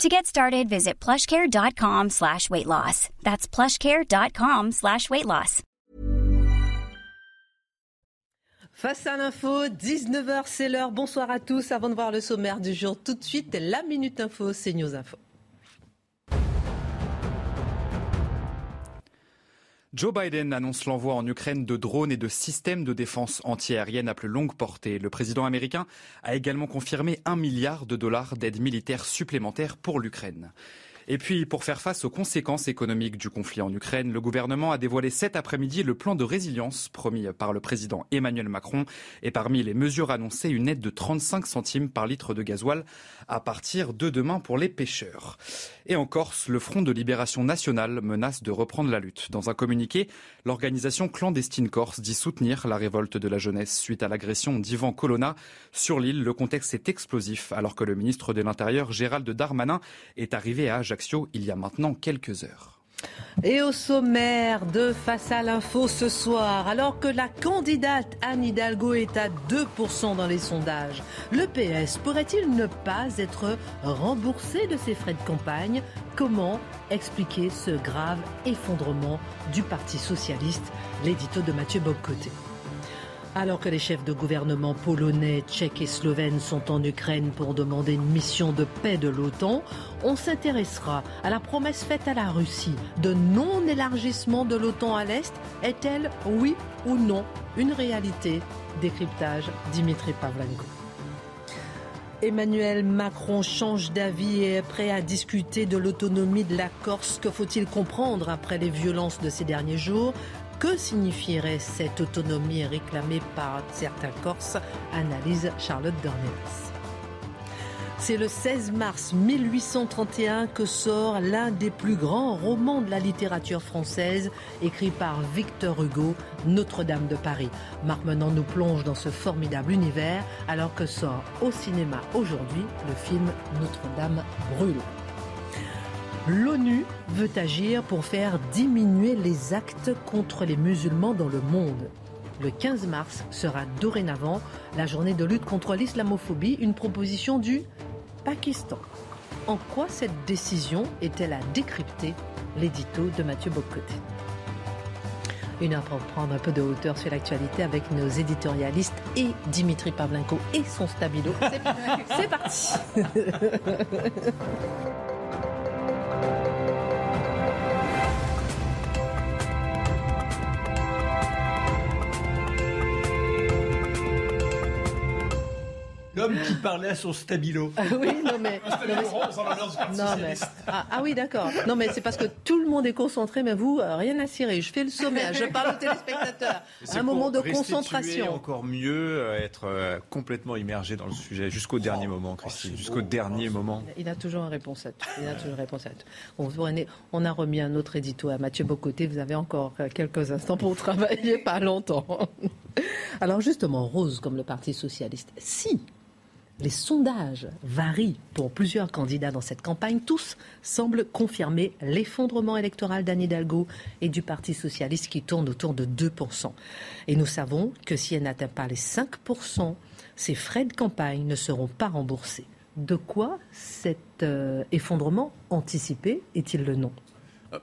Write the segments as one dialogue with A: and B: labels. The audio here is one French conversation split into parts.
A: To get started, visit plushcare.com slash weight loss. That's plushcare.com slash weight loss.
B: Face à l'info, 19h, c'est l'heure. Bonsoir à tous. Avant de voir le sommaire du jour, tout de suite, la Minute Info, c'est News Info.
C: Joe Biden annonce l'envoi en Ukraine de drones et de systèmes de défense antiaérienne à plus longue portée. Le président américain a également confirmé un milliard de dollars d'aide militaire supplémentaire pour l'Ukraine. Et puis, pour faire face aux conséquences économiques du conflit en Ukraine, le gouvernement a dévoilé cet après-midi le plan de résilience promis par le président Emmanuel Macron. Et parmi les mesures annoncées, une aide de 35 centimes par litre de gasoil à partir de demain pour les pêcheurs. Et en Corse, le Front de libération nationale menace de reprendre la lutte. Dans un communiqué, l'organisation clandestine corse dit soutenir la révolte de la jeunesse suite à l'agression d'Ivan Colonna. Sur l'île, le contexte est explosif alors que le ministre de l'Intérieur, Gérald Darmanin, est arrivé à Ajaccio il y a maintenant quelques heures.
B: Et au sommaire de Face à l'info ce soir, alors que la candidate Anne Hidalgo est à 2% dans les sondages, le PS pourrait-il ne pas être remboursé de ses frais de campagne? Comment expliquer ce grave effondrement du Parti socialiste? L'édito de Mathieu Bobcoté. Alors que les chefs de gouvernement polonais, tchèques et slovènes sont en Ukraine pour demander une mission de paix de l'OTAN, on s'intéressera à la promesse faite à la Russie de non-élargissement de l'OTAN à l'Est. Est-elle, oui ou non, une réalité? Décryptage Dimitri Pavlenko. Emmanuel Macron change d'avis et est prêt à discuter de l'autonomie de la Corse. Que faut-il comprendre après les violences de ces derniers jours? Que signifierait cette autonomie réclamée par certains Corses Analyse Charlotte Dornelas. C'est le 16 mars 1831 que sort l'un des plus grands romans de la littérature française, écrit par Victor Hugo, Notre-Dame de Paris. Marc Menant nous plonge dans ce formidable univers alors que sort au cinéma aujourd'hui le film Notre-Dame brûle. L'ONU veut agir pour faire diminuer les actes contre les musulmans dans le monde. Le 15 mars sera dorénavant la journée de lutte contre l'islamophobie, une proposition du Pakistan. En quoi cette décision est-elle à décrypter? L'édito de Mathieu Bocoté. Une heure pour prendre un peu de hauteur sur l'actualité avec nos éditorialistes et Dimitri Pavlenko et son stabilo. C'est parti
D: L'homme qui parlait à son stabilo.
B: Ah oui, non mais. ah, ah, oui, d'accord. Non mais c'est parce que tout le monde est concentré, mais vous, euh, rien à cirer. Je fais le sommaire, je parle aux téléspectateurs. Un moment de concentration.
D: encore mieux, euh, être euh, complètement immergé dans le sujet jusqu'au dernier moment, Christine. Jusqu'au dernier moment.
B: Il a toujours une réponse à tout. Il a toujours une réponse à tout. On, on a remis un autre édito à Mathieu Bocoté. Vous avez encore quelques instants pour travailler, pas longtemps. Alors justement, Rose, comme le Parti socialiste, si les sondages varient pour plusieurs candidats dans cette campagne. Tous semblent confirmer l'effondrement électoral d'Anne Hidalgo et du Parti socialiste qui tourne autour de 2%. Et nous savons que si elle n'atteint pas les 5%, ses frais de campagne ne seront pas remboursés. De quoi cet euh, effondrement anticipé est-il le nom?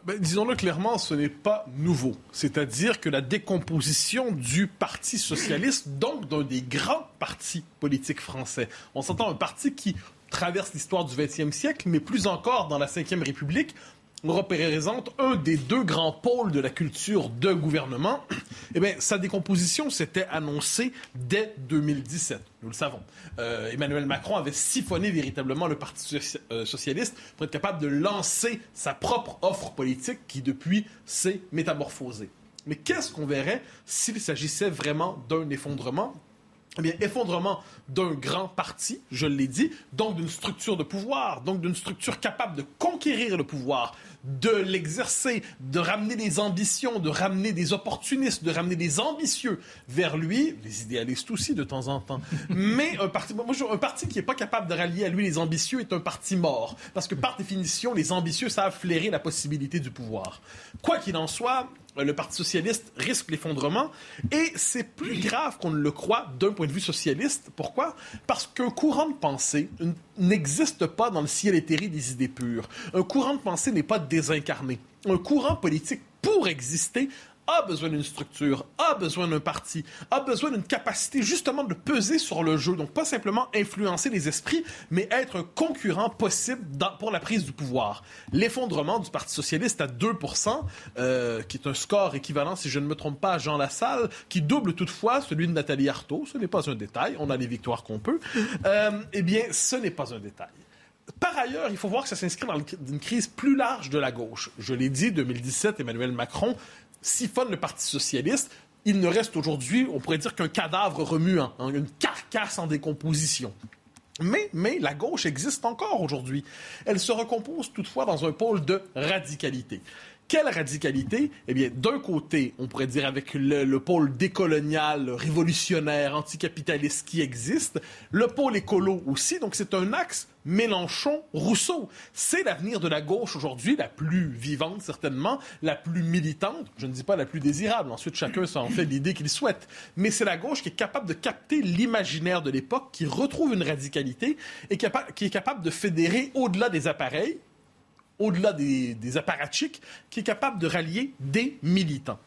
E: Ben, disons-le clairement, ce n'est pas nouveau. C'est-à-dire que la décomposition du Parti socialiste, donc d'un des grands partis politiques français, on s'entend un parti qui traverse l'histoire du XXe siècle, mais plus encore dans la Ve République, représente un des deux grands pôles de la culture de gouvernement, eh bien, sa décomposition s'était annoncée dès 2017. Nous le savons. Euh, Emmanuel Macron avait siphonné véritablement le Parti euh, socialiste pour être capable de lancer sa propre offre politique qui, depuis, s'est métamorphosée. Mais qu'est-ce qu'on verrait s'il s'agissait vraiment d'un effondrement? Eh bien, effondrement d'un grand parti, je l'ai dit, donc d'une structure de pouvoir, donc d'une structure capable de conquérir le pouvoir, de l'exercer, de ramener des ambitions, de ramener des opportunistes, de ramener des ambitieux vers lui, les idéalistes aussi de temps en temps. Mais un parti, moi, un parti qui n'est pas capable de rallier à lui les ambitieux est un parti mort. Parce que par définition, les ambitieux savent flairer la possibilité du pouvoir. Quoi qu'il en soit, le Parti socialiste risque l'effondrement. Et c'est plus grave qu'on ne le croit d'un point de vue socialiste. Pourquoi? Parce qu'un courant de pensée n'existe pas dans le ciel éthéré des idées pures. Un courant de pensée n'est pas désincarné. Un courant politique, pour exister, a besoin d'une structure, a besoin d'un parti, a besoin d'une capacité justement de peser sur le jeu. Donc pas simplement influencer les esprits, mais être un concurrent possible pour la prise du pouvoir. L'effondrement du Parti socialiste à 2%, euh, qui est un score équivalent, si je ne me trompe pas, à Jean Lassalle, qui double toutefois celui de Nathalie Arthaud. Ce n'est pas un détail, on a les victoires qu'on peut. Euh, eh bien, ce n'est pas un détail. Par ailleurs, il faut voir que ça s'inscrit dans une crise plus large de la gauche. Je l'ai dit, 2017, Emmanuel Macron siphonne le Parti socialiste, il ne reste aujourd'hui, on pourrait dire qu'un cadavre remuant, hein, une carcasse en décomposition. Mais, mais la gauche existe encore aujourd'hui. Elle se recompose toutefois dans un pôle de radicalité. Quelle radicalité? Eh bien, d'un côté, on pourrait dire avec le, pôle décolonial, révolutionnaire, anticapitaliste qui existe, le pôle écolo aussi, donc c'est un axe Mélenchon-Rousseau. C'est l'avenir de la gauche aujourd'hui, la plus vivante certainement, la plus militante, je ne dis pas la plus désirable, ensuite chacun s'en fait l'idée qu'il souhaite, mais c'est la gauche qui est capable de capter l'imaginaire de l'époque, qui retrouve une radicalité et qui est capable de fédérer au-delà des appareils, au-delà des, des qui est capable de rallier des militants.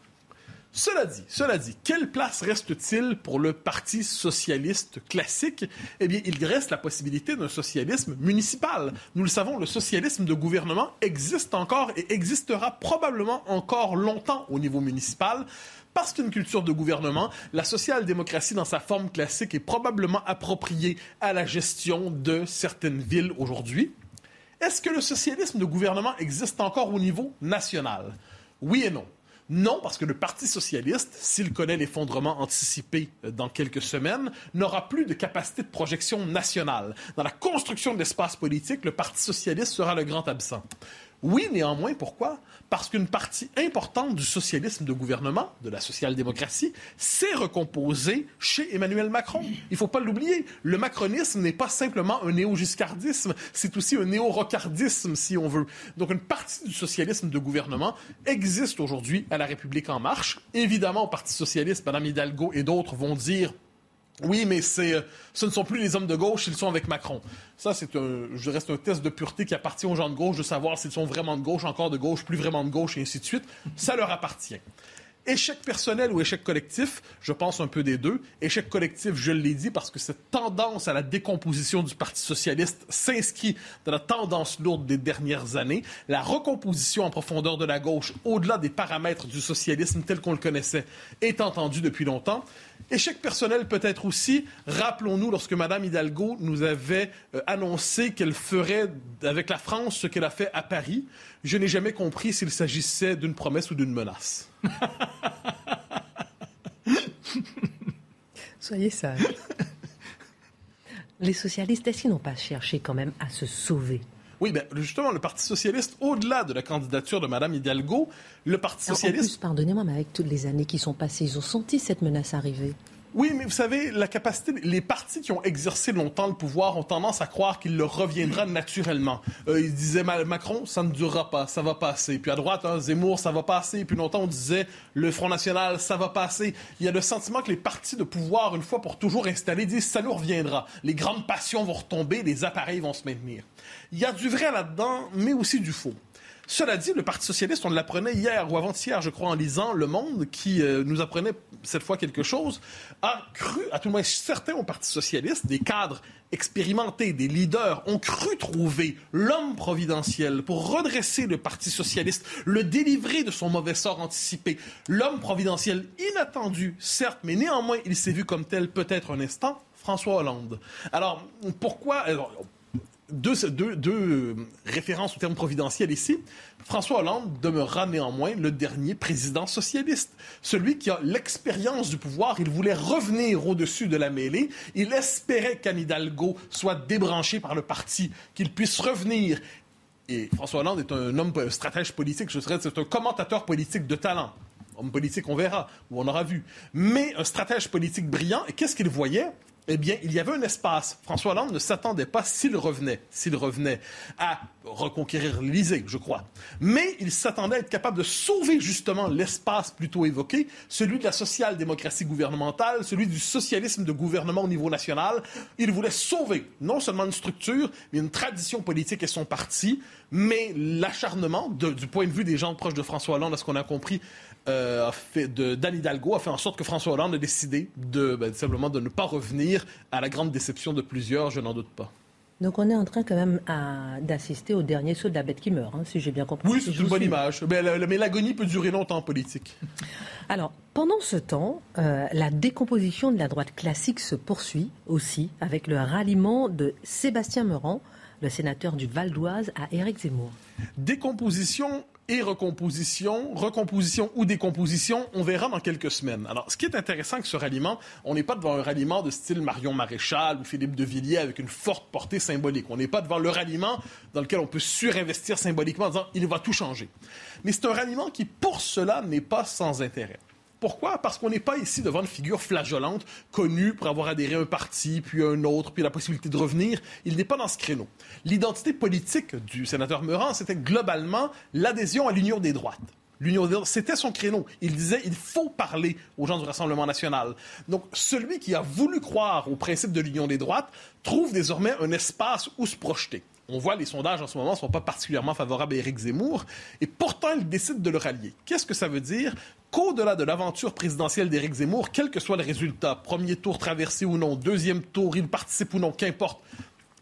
E: Cela dit, cela dit, quelle place reste-t-il pour le Parti socialiste classique? Eh bien, il reste la possibilité d'un socialisme municipal. Nous le savons, le socialisme de gouvernement existe encore et existera probablement encore longtemps au niveau municipal. Parce qu'une culture de gouvernement, la social-démocratie dans sa forme classique est probablement appropriée à la gestion de certaines villes aujourd'hui. Est-ce que le socialisme de gouvernement existe encore au niveau national? Oui et non. Non, parce que le Parti socialiste, s'il connaît l'effondrement anticipé euh, dans quelques semaines, n'aura plus de capacité de projection nationale. Dans la construction de l'espace politique, le Parti socialiste sera le grand absent. Oui, néanmoins, pourquoi? Parce qu'une partie importante du socialisme de gouvernement, de la social-démocratie, s'est recomposée chez Emmanuel Macron. Il ne faut pas l'oublier. Le macronisme n'est pas simplement un néo-giscardisme, c'est aussi un néo-rocardisme, si on veut. Donc, une partie du socialisme de gouvernement existe aujourd'hui à la République en marche. Évidemment, au Parti socialiste, Mme Hidalgo et d'autres vont dire oui, mais euh, ce ne sont plus les hommes de gauche, ils sont avec Macron. Ça, c'est je reste un test de pureté qui appartient aux gens de gauche de savoir s'ils sont vraiment de gauche, encore de gauche, plus vraiment de gauche, et ainsi de suite. Ça leur appartient. Échec personnel ou échec collectif, je pense un peu des deux. Échec collectif, je l'ai dit, parce que cette tendance à la décomposition du Parti socialiste s'inscrit dans la tendance lourde des dernières années. La recomposition en profondeur de la gauche, au-delà des paramètres du socialisme tel qu'on le connaissait, est entendue depuis longtemps. Échec personnel peut-être aussi. Rappelons-nous lorsque Mme Hidalgo nous avait euh, annoncé qu'elle ferait avec la France ce qu'elle a fait à Paris. Je n'ai jamais compris s'il s'agissait d'une promesse ou d'une menace.
B: Soyez sage. Les socialistes, est-ce n'ont pas cherché quand même à se sauver?
E: Oui, ben justement, le Parti socialiste, au-delà de la candidature de Mme Hidalgo, le Parti socialiste...
B: pardonnez-moi, mais avec toutes les années qui sont passées, ils ont senti cette menace arriver.
E: Oui, mais vous savez, la capacité, les partis qui ont exercé longtemps le pouvoir ont tendance à croire qu'il leur reviendra naturellement. Euh, il disait Macron, ça ne durera pas, ça va passer. Puis à droite, hein, Zemmour, ça va passer. Puis longtemps, on disait le Front National, ça va passer. Il y a le sentiment que les partis de pouvoir, une fois pour toujours installés, disent ça nous reviendra. Les grandes passions vont retomber, les appareils vont se maintenir. Il y a du vrai là-dedans, mais aussi du faux. Cela dit, le Parti socialiste, on l'apprenait hier ou avant-hier, je crois, en lisant Le Monde, qui euh, nous apprenait cette fois quelque chose, a cru, à tout le moins certains au Parti socialiste, des cadres expérimentés, des leaders, ont cru trouver l'homme providentiel pour redresser le Parti socialiste, le délivrer de son mauvais sort anticipé. L'homme providentiel inattendu, certes, mais néanmoins, il s'est vu comme tel peut-être un instant, François Hollande. Alors, pourquoi deux, références au terme providentiel ici. François Hollande demeurera néanmoins le dernier président socialiste, celui qui a l'expérience du pouvoir. Il voulait revenir au-dessus de la mêlée. Il espérait qu'Anne Hidalgo soit débranché par le parti, qu'il puisse revenir. Et François Hollande est un homme, un stratège politique, je dirais, c'est un commentateur politique de talent. Homme politique, on verra, ou on aura vu. Mais un stratège politique brillant. Et qu'est-ce qu'il voyait? Eh bien, il y avait un espace. François Hollande ne s'attendait pas, s'il revenait, s'il revenait, à reconquérir l'Élysée, je crois. Mais il s'attendait à être capable de sauver justement l'espace plutôt évoqué, celui de la social-démocratie gouvernementale, celui du socialisme de gouvernement au niveau national. Il voulait sauver non seulement une structure, mais une tradition politique et son parti. Mais l'acharnement, du point de vue des gens proches de François Hollande, à ce qu'on a compris, euh, de, d'Anne Hidalgo a fait en sorte que François Hollande a décidé de, ben, simplement de ne pas revenir à la grande déception de plusieurs, je n'en doute pas.
B: Donc on est en train quand même d'assister au dernier saut de la bête qui meurt, hein, si j'ai bien compris.
E: Oui, c'est une bonne image. Mais, l'agonie peut durer longtemps en politique.
B: Alors, pendant ce temps, euh, la décomposition de la droite classique se poursuit aussi avec le ralliement de Sébastien Meurant, le sénateur du Val d'Oise, à Éric Zemmour.
E: Décomposition et recomposition, recomposition ou décomposition, on verra dans quelques semaines. Alors, ce qui est intéressant avec ce ralliement, on n'est pas devant un ralliement de style Marion Maréchal ou Philippe de Villiers avec une forte portée symbolique. On n'est pas devant le ralliement dans lequel on peut surinvestir symboliquement en disant il va tout changer. Mais c'est un ralliement qui, pour cela, n'est pas sans intérêt. Pourquoi? Parce qu'on n'est pas ici devant une figure flageolante, connue pour avoir adhéré à un parti, puis à un autre, puis la possibilité de revenir. Il n'est pas dans ce créneau. L'identité politique du sénateur Meurant, c'était globalement l'adhésion à l'union des droites. L'Union c'était son créneau. Il disait il faut parler aux gens du Rassemblement national. Donc, celui qui a voulu croire au principe de l'union des droites trouve désormais un espace où se projeter. On voit les sondages en ce moment ne sont pas particulièrement favorables à Éric Zemmour, et pourtant il décide de le rallier. Qu'est-ce que ça veut dire? Qu'au-delà de l'aventure présidentielle d'Éric Zemmour, quel que soit le résultat, premier tour traversé ou non, deuxième tour, il participe ou non, qu'importe,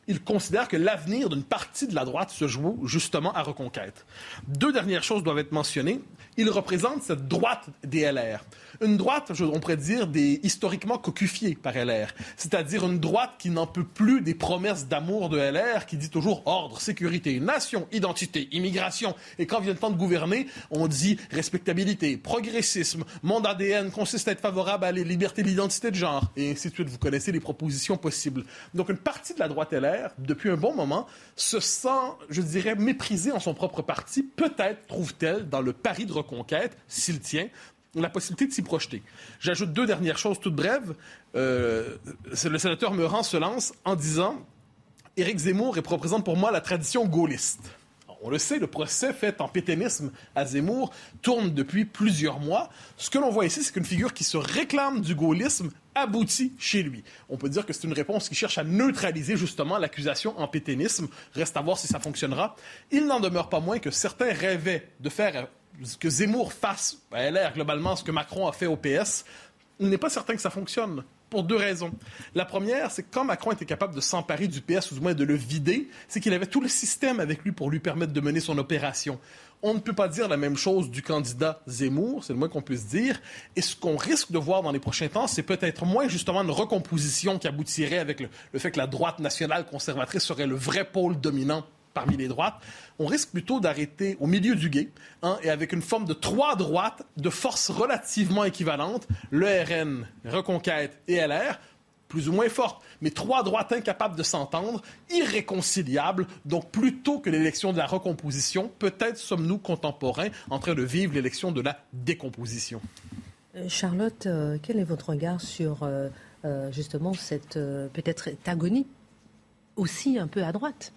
E: il considère que l'avenir d'une partie de la droite se joue justement à Reconquête. Deux dernières choses doivent être mentionnées. Il représente cette droite des LR une droite, on pourrait dire, des, historiquement cocufiée par LR. C'est-à-dire une droite qui n'en peut plus des promesses d'amour de LR, qui dit toujours ordre, sécurité, nation, identité, immigration. Et quand vient le temps de gouverner, on dit respectabilité, progressisme, mon ADN consiste à être favorable à la liberté l'identité de genre, et ainsi de suite. Vous connaissez les propositions possibles. Donc une partie de la droite LR, depuis un bon moment, se sent, je dirais, méprisée en son propre parti. Peut-être trouve-t-elle, dans le pari de reconquête, s'il tient, la possibilité de s'y projeter. J'ajoute deux dernières choses toutes brèves. Euh, le sénateur Meurant se lance en disant Éric Zemmour représente pour moi la tradition gaulliste. On le sait, le procès fait en pétainisme à Zemmour tourne depuis plusieurs mois. Ce que l'on voit ici, c'est qu'une figure qui se réclame du gaullisme aboutit chez lui. On peut dire que c'est une réponse qui cherche à neutraliser justement l'accusation en pétainisme. Reste à voir si ça fonctionnera. Il n'en demeure pas moins que certains rêvaient de faire que Zemmour fasse à LR globalement ce que Macron a fait au PS, il n'est pas certain que ça fonctionne. Pour deux raisons. La première, c'est que quand Macron était capable de s'emparer du PS, ou du moins de le vider, c'est qu'il avait tout le système avec lui pour lui permettre de mener son opération. On ne peut pas dire la même chose du candidat Zemmour, c'est le moins qu'on puisse dire. Et ce qu'on risque de voir dans les prochains temps, c'est peut-être moins justement une recomposition qui aboutirait avec le fait que la droite nationale conservatrice serait le vrai pôle dominant parmi les droites, on risque plutôt d'arrêter au milieu du guet, hein, et avec une forme de trois droites de forces relativement équivalentes, le RN, Reconquête et LR, plus ou moins fortes, mais trois droites incapables de s'entendre, irréconciliables. Donc, plutôt que l'élection de la recomposition, peut-être sommes-nous contemporains en train de vivre l'élection de la décomposition.
B: Euh, Charlotte, euh, quel est votre regard sur euh, justement cette peut-être agonie aussi un peu à droite?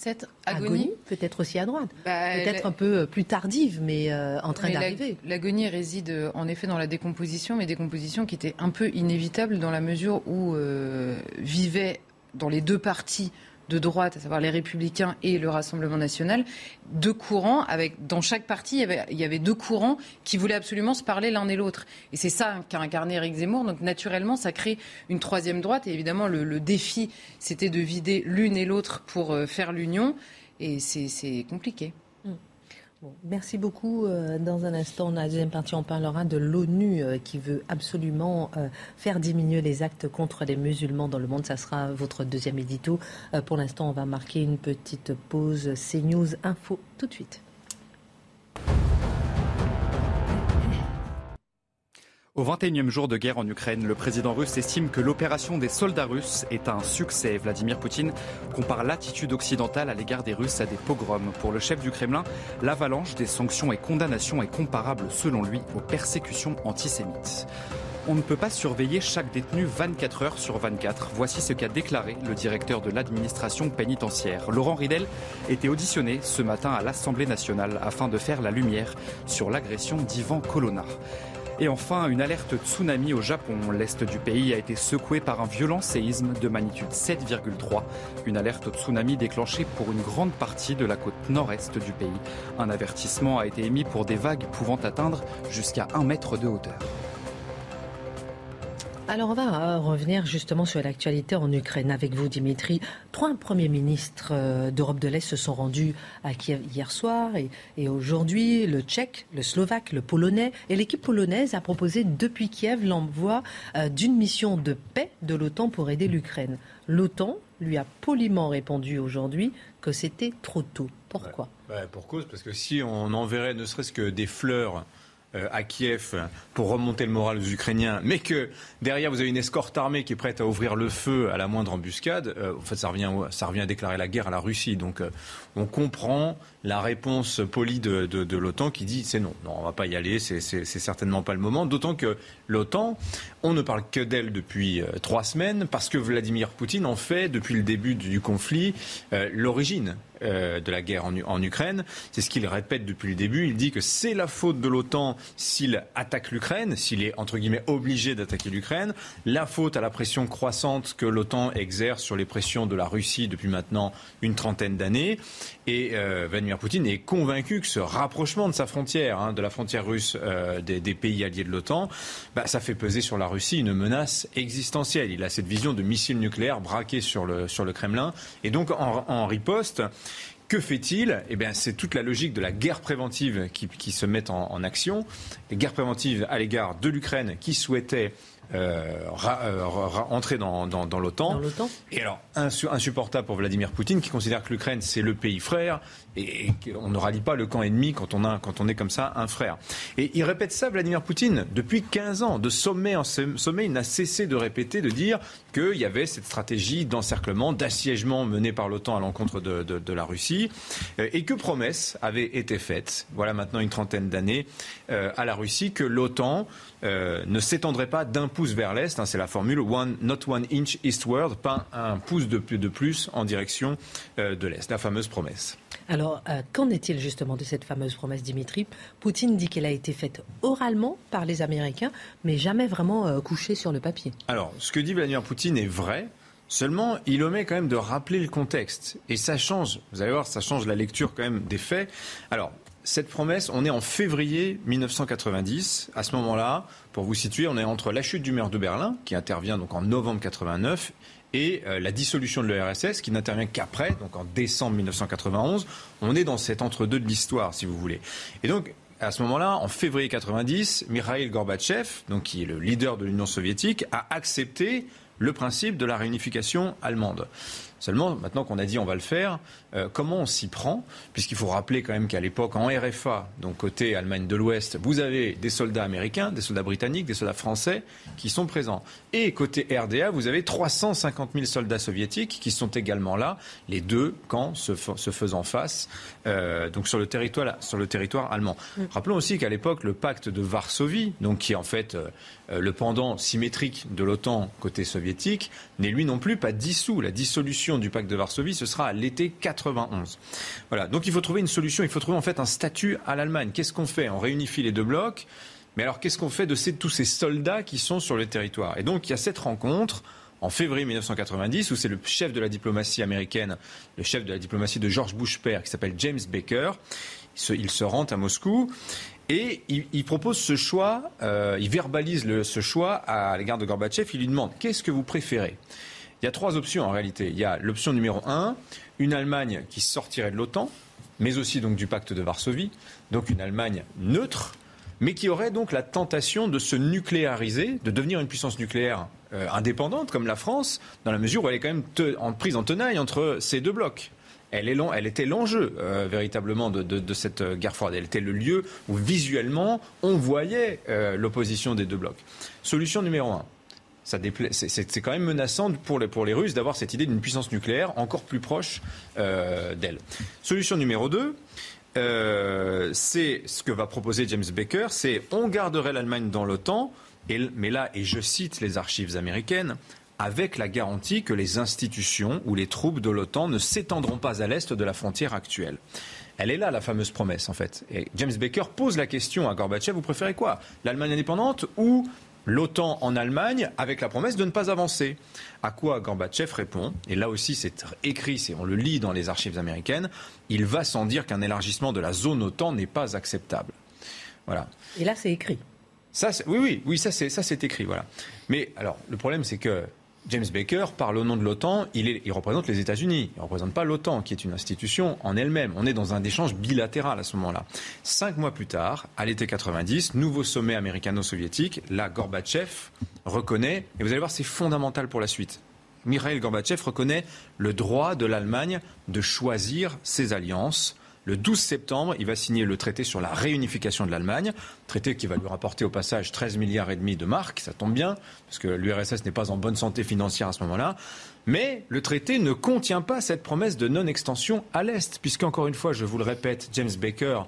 F: Cette agonie,
B: peut-être aussi à droite, bah, peut-être un peu plus tardive, mais euh, en train d'arriver.
F: L'agonie réside euh, en effet dans la décomposition, mais décomposition qui était un peu inévitable dans la mesure où euh, vivaient dans les deux parties de droite, à savoir les Républicains et le Rassemblement national, deux courants, avec dans chaque parti, il y avait, deux courants qui voulaient absolument se parler l'un et l'autre. Et c'est ça qu'a incarné Eric Zemmour. Donc naturellement, ça crée une troisième droite. Et évidemment, le, défi, c'était de vider l'une et l'autre pour euh, faire l'union. Et c'est compliqué.
B: Merci beaucoup. Euh, dans un instant, dans la deuxième partie, on parlera de l'ONU euh, qui veut absolument euh, faire diminuer les actes contre les musulmans dans le monde. Ça sera votre deuxième édito. Pour l'instant, on va marquer une petite pause. CNews Info tout de suite.
C: Au 21e jour de guerre en Ukraine, le président russe estime que l'opération des soldats russes est un succès. Vladimir Poutine compare l'attitude occidentale à l'égard des Russes à des pogroms. Pour le chef du Kremlin, l'avalanche des sanctions et condamnations est comparable, selon lui, aux persécutions antisémites. On ne peut pas surveiller chaque détenu 24 heures sur 24. Voici ce qu'a déclaré le directeur de l'administration pénitentiaire. Laurent Ridel était auditionné ce matin à l'Assemblée nationale afin de faire la lumière sur l'agression d'Ivan Colonna. Et enfin, une alerte tsunami au Japon. L'est du pays a été secoué par un violent séisme de magnitude 7,3. Une alerte tsunami déclenchée pour une grande partie de la côte nord-est du pays. Un avertissement a été émis pour des vagues pouvant atteindre jusqu'à un mètre de hauteur.
B: Alors on va euh, revenir justement sur l'actualité en Ukraine avec vous Dimitri. Trois premiers ministres euh, d'Europe de l'Est se sont rendus à Kiev hier soir et, aujourd'hui le tchèque, le slovaque, le polonais et l'équipe polonaise a proposé depuis Kiev l'envoi euh, d'une mission de paix de l'OTAN pour aider l'Ukraine. L'OTAN lui a poliment répondu aujourd'hui que c'était trop tôt. Pourquoi?
D: Pour cause, parce que si on enverrait ne serait-ce que des fleurs à Kiev pour remonter le moral aux Ukrainiens, mais que derrière vous avez une escorte armée qui est prête à ouvrir le feu à la moindre embuscade, euh, en fait ça revient, ça revient à déclarer la guerre à la Russie. Donc euh, on comprend la réponse polie de, l'OTAN qui dit c'est non, non on va pas y aller, c'est certainement pas le moment. D'autant que l'OTAN, on ne parle que d'elle depuis trois semaines parce que Vladimir Poutine en fait depuis le début du conflit l'origine. Euh, de la guerre en, Ukraine. C'est ce qu'il répète depuis le début. Il dit que c'est la faute de l'OTAN s'il attaque l'Ukraine, s'il est entre guillemets obligé d'attaquer l'Ukraine. La faute à la pression croissante que l'OTAN exerce sur les pressions de la Russie depuis maintenant une trentaine d'années. Et euh, Vladimir Poutine est convaincu que ce rapprochement de sa frontière, hein, de la frontière russe euh, des, pays alliés de l'OTAN, bah, ça fait peser sur la Russie une menace existentielle. Il a cette vision de missiles nucléaires braqués sur le, sur le Kremlin. Et donc en, en riposte, que fait-il? Eh bien, c'est toute la logique de la guerre préventive qui, se met en, en action. Les guerres préventives à l'égard de l'Ukraine qui souhaitait euh, euh entrer dans, dans, l'OTAN. Et alors, insupportable pour Vladimir Poutine, qui considère que l'Ukraine, c'est le pays frère, et, qu'on ne rallie pas le camp ennemi quand on, on est comme ça un frère. Et il répète ça, Vladimir Poutine, depuis 15 ans. De sommet en sommet, il n'a cessé de répéter, de dire qu'il y avait cette stratégie d'encerclement, d'assiègement menée par l'OTAN à l'encontre de, la Russie, euh, et que promesse avait été faite, voilà maintenant une trentaine d'années, euh, à la Russie, que l'OTAN euh, ne s'étendrait pas d'un pouce vers l'est. Hein, c'est la formule one, not one inch eastward, pas un pouce de plus, en direction de l'est. La fameuse promesse.
B: Alors, euh, qu'en est-il justement de cette fameuse promesse, Dimitri? Poutine dit qu'elle a été faite oralement par les Américains, mais jamais vraiment couchée sur le papier.
D: Alors, ce que dit Vladimir Poutine est vrai. Seulement, il omet quand même de rappeler le contexte. Et ça change, vous allez voir, ça change la lecture quand même des faits. Alors, cette promesse, on est en février 1990. À ce moment-là, pour vous situer, on est entre la chute du mur de Berlin, qui intervient donc en novembre 89, et euh, la dissolution de l'URSS, qui n'intervient qu'après, donc en décembre 1991. On est dans cet entre-deux de l'histoire, si vous voulez. Et donc, à ce moment-là, en février 90, Mikhail Gorbatchev, donc qui est le leader de l'Union soviétique, a accepté le principe de la réunification allemande. Seulement, maintenant qu'on a dit on va le faire, euh, comment on s'y prend? Puisqu'il faut rappeler quand même qu'à l'époque, en RFA, donc côté Allemagne de l'Ouest, vous avez des soldats américains, des soldats britanniques, des soldats français qui sont présents. Et côté RDA, vous avez 350 000 soldats soviétiques qui sont également là, les deux camps se, faisant face, euh, donc sur le territoire, sur le territoire allemand. Mm. Rappelons aussi qu'à l'époque, le pacte de Varsovie, donc qui est en fait euh, le pendant symétrique de l'OTAN côté soviétique, n'est lui non plus pas dissous. La dissolution du pacte de Varsovie, ce sera à l'été 91. Voilà. Donc il faut trouver une solution. Il faut trouver en fait un statut à l'Allemagne. Qu'est-ce qu'on fait? On réunifie les deux blocs. Mais alors qu'est-ce qu'on fait de tous ces soldats qui sont sur le territoire? Et donc il y a cette rencontre en février 1990 où c'est le chef de la diplomatie américaine, le chef de la diplomatie de George Bush père, qui s'appelle James Baker. Il se, rend à Moscou et il, propose ce choix, euh, il verbalise ce choix à l'égard de Gorbatchev. Il lui demande qu'est-ce que vous préférez? Il y a trois options en réalité. Il y a l'option numéro un, une Allemagne qui sortirait de l'OTAN, mais aussi donc du pacte de Varsovie, donc une Allemagne neutre, mais qui aurait donc la tentation de se nucléariser, de devenir une puissance nucléaire euh, indépendante comme la France, dans la mesure où elle est quand même prise en tenaille entre ces deux blocs. Elle, était l'enjeu euh, véritablement de, cette guerre froide. Elle était le lieu où visuellement on voyait euh, l'opposition des deux blocs. Solution numéro un. C'est quand même menaçant pour les, pour les Russes d'avoir cette idée d'une puissance nucléaire encore plus proche d'elle. Solution numéro deux, c'est ce que va proposer James Baker, c'est on garderait l'Allemagne dans l'OTAN mais là, et je cite les archives américaines, avec la garantie que les institutions ou les troupes de l'OTAN ne s'étendront pas à l'est de la frontière actuelle. Elle est là, la fameuse promesse, en fait. Et James Baker pose la question à Gorbatchev, vous préférez quoi L'Allemagne indépendante ou l'OTAN en Allemagne avec la promesse de ne pas avancer? À quoi Gorbatchev répond, et là aussi c'est écrit, on le lit dans les archives américaines, il va sans dire qu'un élargissement de la zone OTAN n'est pas acceptable. Voilà.
B: Et là c'est écrit
D: oui, oui, oui, ça c'est ça c'est écrit, voilà. Mais alors, le problème c'est que James Baker parle au nom de l'OTAN, il, représente les États-Unis, il ne représente pas l'OTAN, qui est une institution en elle-même. On est dans un échange bilatéral à ce moment-là. Cinq mois plus tard, à l'été 90, nouveau sommet américano-soviétique, là, Gorbatchev reconnaît, et vous allez voir, c'est fondamental pour la suite. Mikhail Gorbatchev reconnaît le droit de l'Allemagne de choisir ses alliances le 12 septembre, il va signer le traité sur la réunification de l'Allemagne, traité qui va lui rapporter au passage 13 milliards et demi de marques, ça tombe bien, parce que l'URSS n'est pas en bonne santé financière à ce moment-là. Mais le traité ne contient pas cette promesse de non-extension à l'Est, puisqu'encore une fois, je vous le répète, James Baker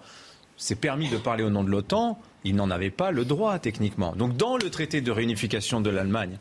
D: s'est permis de parler au nom de l'OTAN, il n'en avait pas le droit techniquement. Donc dans le traité de réunification de l'Allemagne,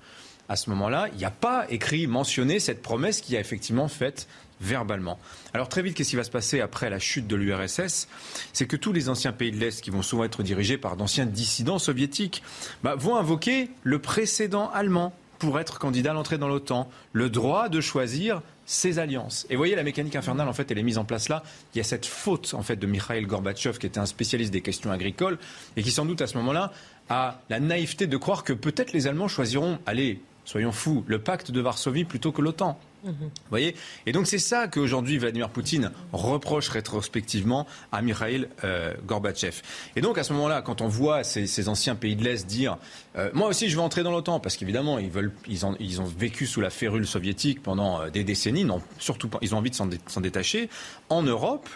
D: à ce moment-là, il n'y a pas écrit, mentionné cette promesse qui a effectivement faite verbalement. Alors très vite, qu'est-ce qui va se passer après la chute de l'URSS C'est que tous les anciens pays de l'Est, qui vont souvent être dirigés par d'anciens dissidents soviétiques, bah, vont invoquer le précédent allemand pour être candidat à l'entrée dans l'OTAN, le droit de choisir ses alliances. Et voyez, la mécanique infernale, en fait, elle est mise en place là. Il y a cette faute, en fait, de Mikhail Gorbatchev, qui était un spécialiste des questions agricoles, et qui, sans doute, à ce moment-là, a la naïveté de croire que peut-être les Allemands choisiront, allez, soyons fous, le pacte de Varsovie plutôt que l'OTAN. Vous voyez Et donc c'est ça qu'aujourd'hui Vladimir Poutine reproche rétrospectivement à Mikhail euh, Gorbatchev. Et donc à ce moment-là, quand on voit ces, anciens pays de l'Est dire euh, moi aussi je veux entrer dans l'OTAN, parce qu'évidemment ils, veulent, ils, ont, ils ont vécu sous la férule soviétique pendant euh, des décennies, non, surtout ils ont envie de s'en détacher, en Europe,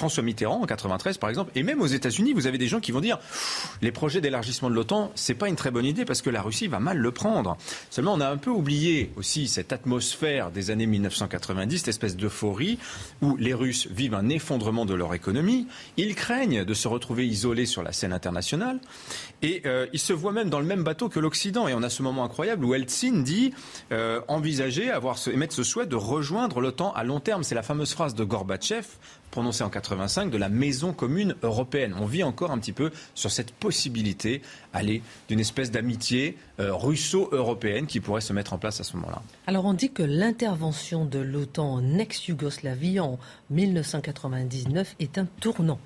D: François Mitterrand en 93 par exemple, et même aux États-Unis, vous avez des gens qui vont dire les projets d'élargissement de l'OTAN, c'est pas une très bonne idée parce que la Russie va mal le prendre. Seulement, on a un peu oublié aussi cette atmosphère des années 1990, cette espèce d'euphorie où les Russes vivent un effondrement de leur économie, ils craignent de se retrouver isolés sur la scène internationale et euh, ils se voient même dans le même bateau que l'Occident. Et on a ce moment incroyable où Eltsine dit euh, envisager, avoir émettre ce souhait de rejoindre l'OTAN à long terme. C'est la fameuse phrase de Gorbatchev prononcé en 85 de la maison commune européenne. On vit encore un petit peu sur cette possibilité, aller d'une espèce d'amitié euh, russo-européenne qui pourrait se mettre en place à ce moment-là.
B: Alors on dit que l'intervention de l'OTAN en ex-Yougoslavie en 1999 est un tournant.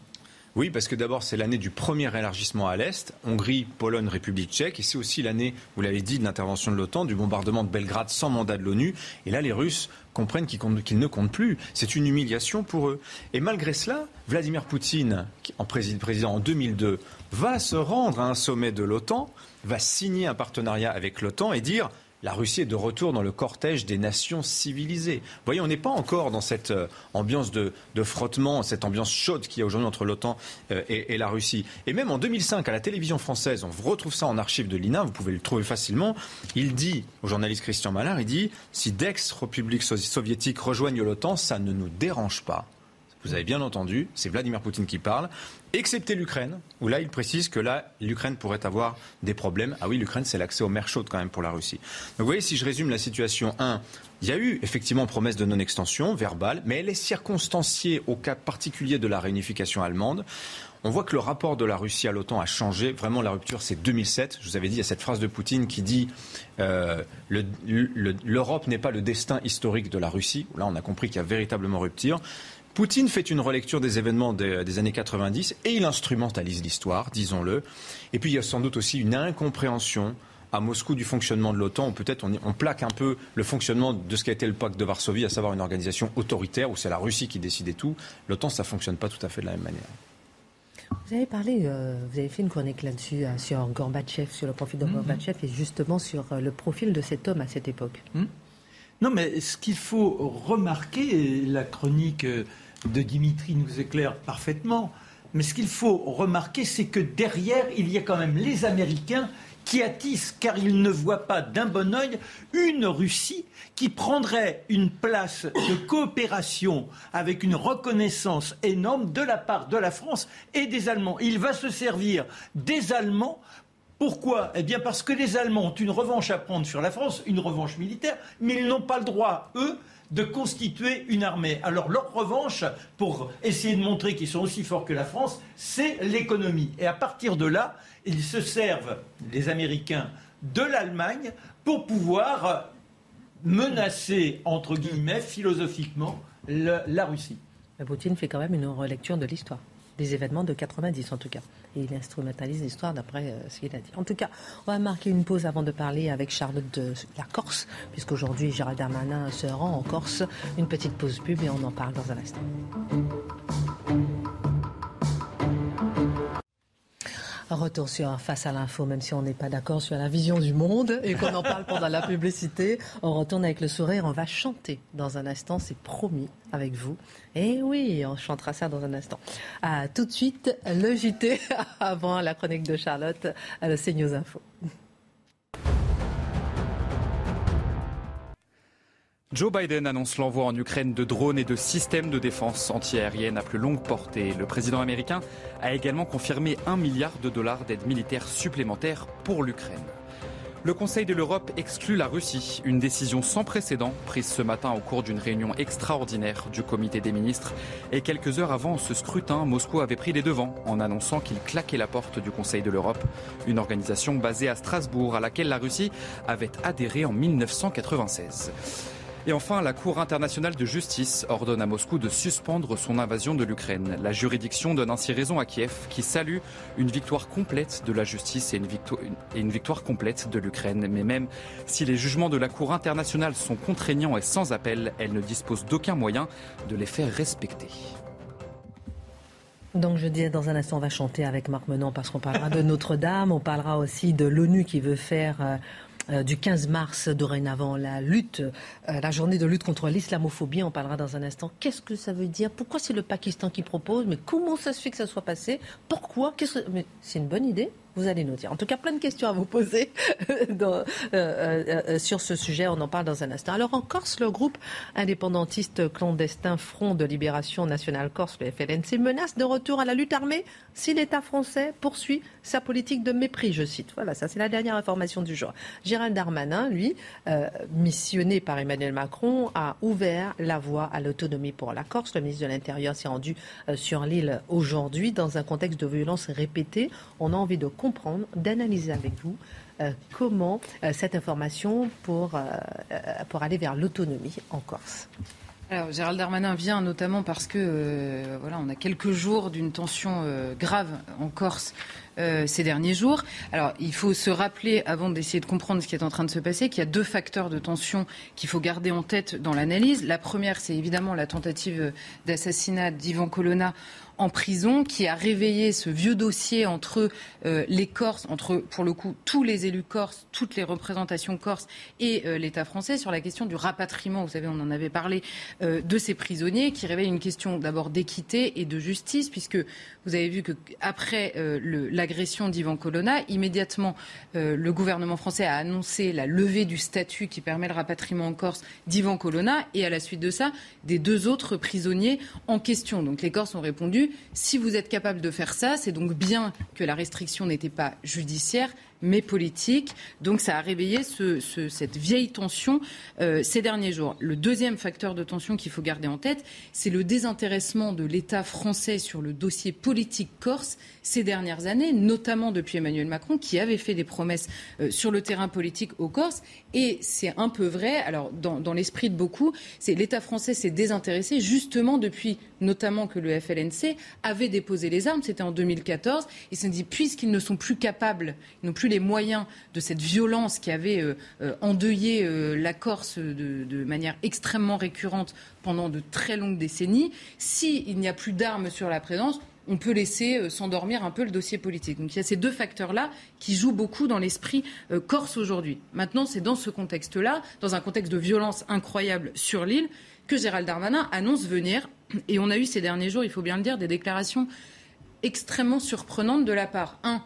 D: Oui, parce que d'abord, c'est l'année du premier élargissement à l'Est, Hongrie, Pologne, République tchèque, et c'est aussi l'année, vous l'avez dit, de l'intervention de l'OTAN, du bombardement de Belgrade sans mandat de l'ONU. Et là, les Russes comprennent qu'ils ne comptent plus. C'est une humiliation pour eux. Et malgré cela, Vladimir Poutine, en président en 2002, va se rendre à un sommet de l'OTAN, va signer un partenariat avec l'OTAN et dire la Russie est de retour dans le cortège des nations civilisées. Vous voyez, on n'est pas encore dans cette euh, ambiance de, frottement, cette ambiance chaude qu'il y a aujourd'hui entre l'OTAN euh, et, la Russie. Et même en 2005, à la télévision française, on retrouve ça en archive de l'INA, vous pouvez le trouver facilement, il dit au journaliste Christian Malard, il dit, si d'ex-républiques soviétiques rejoignent l'OTAN, ça ne nous dérange pas. Vous avez bien entendu, c'est Vladimir Poutine qui parle, excepté l'Ukraine, où là il précise que là l'Ukraine pourrait avoir des problèmes. Ah oui, l'Ukraine c'est l'accès aux mers chaudes quand même pour la Russie. Donc vous voyez, si je résume la situation, 1, il y a eu effectivement promesse de non-extension verbale, mais elle est circonstanciée au cas particulier de la réunification allemande. On voit que le rapport de la Russie à l'OTAN a changé. Vraiment, la rupture, c'est 2007. Je vous avais dit, il y a cette phrase de Poutine qui dit euh, l'Europe n'est pas le destin historique de la Russie. Là, on a compris qu'il y a véritablement rupture. Poutine fait une relecture des événements des, années 90 et il instrumentalise l'histoire, disons-le. Et puis il y a sans doute aussi une incompréhension à Moscou du fonctionnement de l'OTAN, ou peut-être on, plaque un peu le fonctionnement de ce qu'a été le pacte de Varsovie, à savoir une organisation autoritaire où c'est la Russie qui décidait tout. L'OTAN, ça fonctionne pas tout à fait de la même manière.
B: Vous avez parlé, euh, vous avez fait une chronique là-dessus, euh, sur Gorbatchev, sur le profil de mhm. Gorbatchev et justement sur euh, le profil de cet homme à cette époque. Hmm
G: non, mais ce qu'il faut remarquer, la chronique de Dimitri nous éclaire parfaitement, mais ce qu'il faut remarquer, c'est que derrière, il y a quand même les Américains qui attissent, car ils ne voient pas d'un bon oeil, une Russie qui prendrait une place de coopération avec une reconnaissance énorme de la part de la France et des Allemands. Il va se servir des Allemands pourquoi? Eh bien parce que les Allemands ont une revanche à prendre sur la France, une revanche militaire, mais ils n'ont pas le droit, eux, de constituer une armée. Alors leur revanche, pour essayer de montrer qu'ils sont aussi forts que la France, c'est l'économie. Et à partir de là, ils se servent, les Américains, de l'Allemagne pour pouvoir menacer, entre guillemets, philosophiquement, la Russie.
B: Poutine fait quand même une relecture de l'histoire, des événements de 90 en tout cas. Et il instrumentalise l'histoire d'après euh, ce qu'il a dit. En tout cas, on va marquer une pause avant de parler avec Charlotte de la Corse, puisqu'aujourd'hui Gérald Darmanin se rend en Corse. Une petite pause pub et on en parle dans un instant. Retour sur Face à l'info, même si on n'est pas d'accord sur la vision du monde et qu'on en parle pendant la publicité. On retourne avec le sourire, on va chanter dans un instant, c'est promis avec vous. Et oui, on chantera ça dans un instant. Ah, tout de suite, le JT avant la chronique de Charlotte, le CNews Info.
C: Joe Biden annonce l'envoi en Ukraine de drones et de systèmes de défense antiaérienne à plus longue portée. Le président américain a également confirmé un milliard de dollars d'aide militaire supplémentaire pour l'Ukraine. Le Conseil de l'Europe exclut la Russie, une décision sans précédent prise ce matin au cours d'une réunion extraordinaire du comité des ministres. Et quelques heures avant ce scrutin, Moscou avait pris les devants en annonçant qu'il claquait la porte du Conseil de l'Europe, une organisation basée à Strasbourg à laquelle la Russie avait adhéré en 1996. Et enfin, la Cour internationale de justice ordonne à Moscou de suspendre son invasion de l'Ukraine. La juridiction donne ainsi raison à Kiev, qui salue une victoire complète de la justice et une, victoire, complète de l'Ukraine. Mais même si les jugements de la Cour internationale sont contraignants et sans appel, elle ne dispose d'aucun moyen de les faire respecter.
B: Donc je dis dans un instant, on va chanter avec Marc Menon parce qu'on parlera de Notre-Dame, on parlera aussi de l'ONU qui veut faire euh, du 15 mars dorénavant, la lutte, euh, la journée de lutte contre l'islamophobie. On parlera dans un instant. Qu'est-ce que ça veut dire? Pourquoi c'est le Pakistan qui propose? Mais comment ça se fait que ça soit passé? Pourquoi? C'est une bonne idée? Vous allez nous dire. En tout cas, plein de questions à vous poser euh, sur ce sujet. On en parle dans un instant. Alors, en Corse, le groupe indépendantiste clandestin Front de Libération Nationale Corse, le FLNC, menace de retour à la lutte armée si l'État français poursuit sa politique de mépris, je cite. Voilà, ça c'est la dernière information du jour. Gérald Darmanin, lui, euh, missionné par Emmanuel Macron, a ouvert la voie à l'autonomie pour la Corse. Le ministre de l'Intérieur s'est rendu sur l'île aujourd'hui dans un contexte de violence répétée. On a envie de comprendre, d'analyser avec vous euh, comment euh, cette information euh, pour aller vers l'autonomie en Corse.
F: Alors, Gérald Darmanin vient notamment parce que voilà, on a quelques jours d'une tension grave en Corse ces derniers jours. Alors, il faut se rappeler, avant d'essayer de comprendre ce qui est en train de se passer, qu'il y a deux facteurs de tension qu'il faut garder en tête dans l'analyse. La première, c'est évidemment la tentative d'assassinat d'Ivan Colonna en prison, qui a réveillé ce vieux dossier entre euh, les Corses, entre pour le coup tous les élus corses, toutes les représentations corses et euh, l'État français sur la question du rapatriement. Vous savez, on en avait parlé euh, de ces prisonniers, qui réveille une question d'abord d'équité et de justice, puisque vous avez vu que après l'agression d'Ivan Colonna, immédiatement le gouvernement français a annoncé la levée du statut qui permet le rapatriement en Corse d'Ivan Colonna, et à la suite de ça, des deux autres prisonniers en question. Donc les Corses ont répondu si vous êtes capable de faire ça, c'est donc bien que la restriction n'était pas judiciaire, mais politique. Donc ça a réveillé cette vieille tension euh, ces derniers jours. Le deuxième facteur de tension qu'il faut garder en tête, c'est le désintéressement de l'État français sur le dossier politique corse ces dernières années, notamment depuis Emmanuel Macron, qui avait fait des promesses euh, sur le terrain politique aux Corses. Et c'est un peu vrai, alors dans, l'esprit de beaucoup, c'est l'État français s'est désintéressé justement depuis notamment que le FLNC avait déposé les armes, c'était en 2014. Ils se dit, puisqu'ils ne sont plus capables, ils n'ont plus les moyens de cette violence qui avait euh, euh, endeuillé la Corse de, manière extrêmement récurrente pendant de très longues décennies. S'il n'y a plus d'armes sur la présence, on peut laisser s'endormir un peu le dossier politique. Donc il y a ces deux facteurs-là qui jouent beaucoup dans l'esprit corse aujourd'hui. Maintenant, c'est dans ce contexte-là, dans un contexte de violence incroyable sur l'île, que Gérald Darmanin annonce venir. Et on a eu ces derniers jours, il faut bien le dire, des déclarations extrêmement surprenantes de la part, un,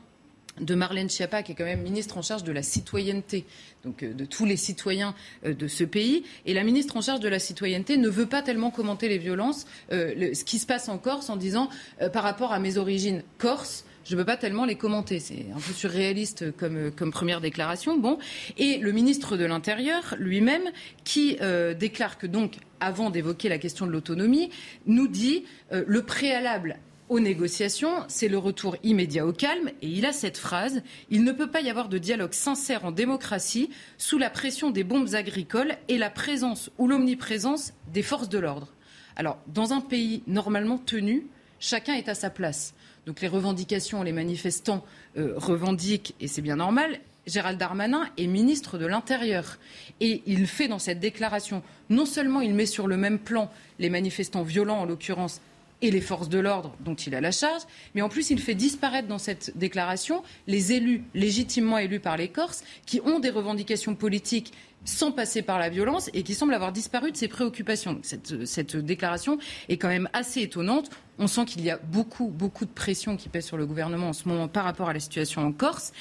F: de Marlène Schiappa, qui est quand même ministre en charge de la citoyenneté, donc euh, de tous les citoyens euh, de ce pays. Et la ministre en charge de la citoyenneté ne veut pas tellement commenter les violences, euh, ce qui se passe en Corse, en disant, par rapport à mes origines corse, je ne peux pas tellement les commenter. C'est un peu surréaliste comme, comme première déclaration. Bon. Et le ministre de l'Intérieur lui-même, qui déclare que donc, avant d'évoquer la question de l'autonomie, nous dit le préalable aux négociations, c'est le retour immédiat au calme. Et il a cette phrase Il ne peut pas y avoir de dialogue sincère en démocratie sous la pression des bombes agricoles et la présence ou l'omniprésence des forces de l'ordre. Alors, dans un pays normalement tenu, chacun est à sa place. Donc les revendications, les manifestants euh, revendiquent, et c'est bien normal. Gérald Darmanin est ministre de l'Intérieur. Et il fait dans cette déclaration, non seulement il met sur le même plan les manifestants violents, en l'occurrence et les forces de l'ordre dont il a la charge, mais en plus il fait disparaître dans cette déclaration les élus légitimement élus par les Corses qui ont des revendications politiques sans passer par la violence et qui semblent avoir disparu de ses préoccupations. Cette, cette déclaration est quand même assez étonnante. On sent qu'il y a beaucoup, beaucoup de pression qui pèse sur le gouvernement en ce moment par rapport à la situation en Corse.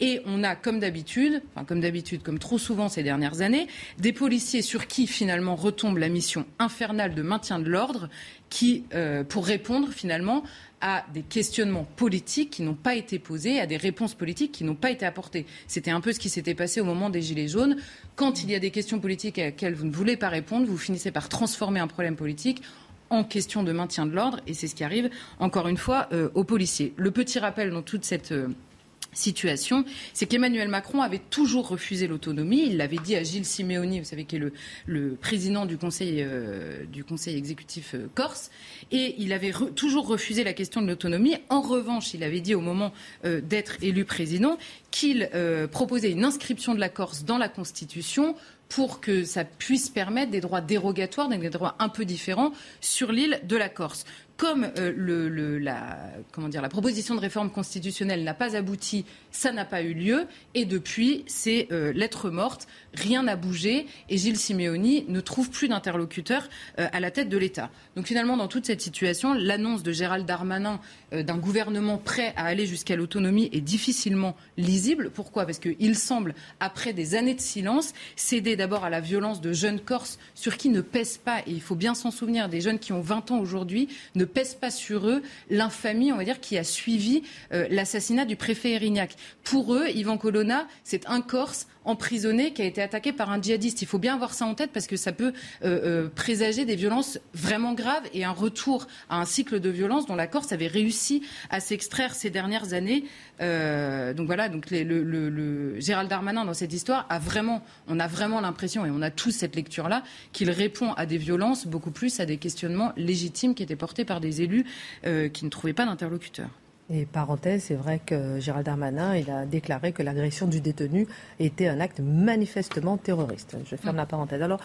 F: Et on a, comme d'habitude, enfin comme d'habitude, comme trop souvent ces dernières années, des policiers sur qui finalement retombe la mission infernale de maintien de l'ordre qui, euh, pour répondre finalement à des questionnements politiques qui n'ont pas été posés, à des réponses politiques qui n'ont pas été apportées. C'était un peu ce qui s'était passé au moment des Gilets jaunes. Quand il y a des questions politiques à laquelle vous ne voulez pas répondre, vous finissez par transformer un problème politique en question de maintien de l'ordre, et c'est ce qui arrive, encore une fois, euh, aux policiers. Le petit rappel dans toute cette... Euh, situation, c'est qu'Emmanuel Macron avait toujours refusé l'autonomie. Il l'avait dit à Gilles Simeoni, vous savez, qui est le, président du conseil, euh, exécutif corse, et il avait toujours refusé la question de l'autonomie. En revanche, il avait dit au moment d'être élu président qu'il proposait une inscription de la Corse dans la Constitution pour que ça puisse permettre des droits dérogatoires, des droits un peu différents sur l'île de la Corse comme euh, la, comment dire, la proposition de réforme constitutionnelle n'a pas abouti, ça n'a pas eu lieu. Et depuis, c'est euh, lettre morte, rien n'a bougé. Et Gilles Simeoni ne trouve plus d'interlocuteur euh, à la tête de l'État. Donc finalement, dans toute cette situation, l'annonce de Gérald Darmanin d'un gouvernement prêt à aller jusqu'à l'autonomie est difficilement lisible. Pourquoi? Parce qu'il semble, après des années de silence, céder d'abord à la violence de jeunes Corses sur qui ne pèse pas, et il faut bien s'en souvenir, des jeunes qui ont 20 ans aujourd'hui, ne pèse pas sur eux l'infamie, on va dire, qui a suivi euh, l'assassinat du préfet Erignac. Pour eux, Ivan Colonna, c'est un Corse emprisonné qui a été attaqué par un djihadiste. Il faut bien avoir ça en tête parce que ça peut euh, euh, présager des violences vraiment graves et un retour à un cycle de violence dont la Corse avait réussi à s'extraire ces dernières années. donc voilà, donc le, le, Gérald Darmanin dans cette histoire a vraiment, on a vraiment l'impression et on a tous cette lecture-là qu'il répond à des violences beaucoup plus à des questionnements légitimes qui étaient portés par des élus euh, qui ne trouvaient pas d'interlocuteur.
B: Et parenthèse, c'est vrai que Gérald Darmanin, il a déclaré que l'agression du détenu était un acte manifestement terroriste. Je ferme la parenthèse. Alors,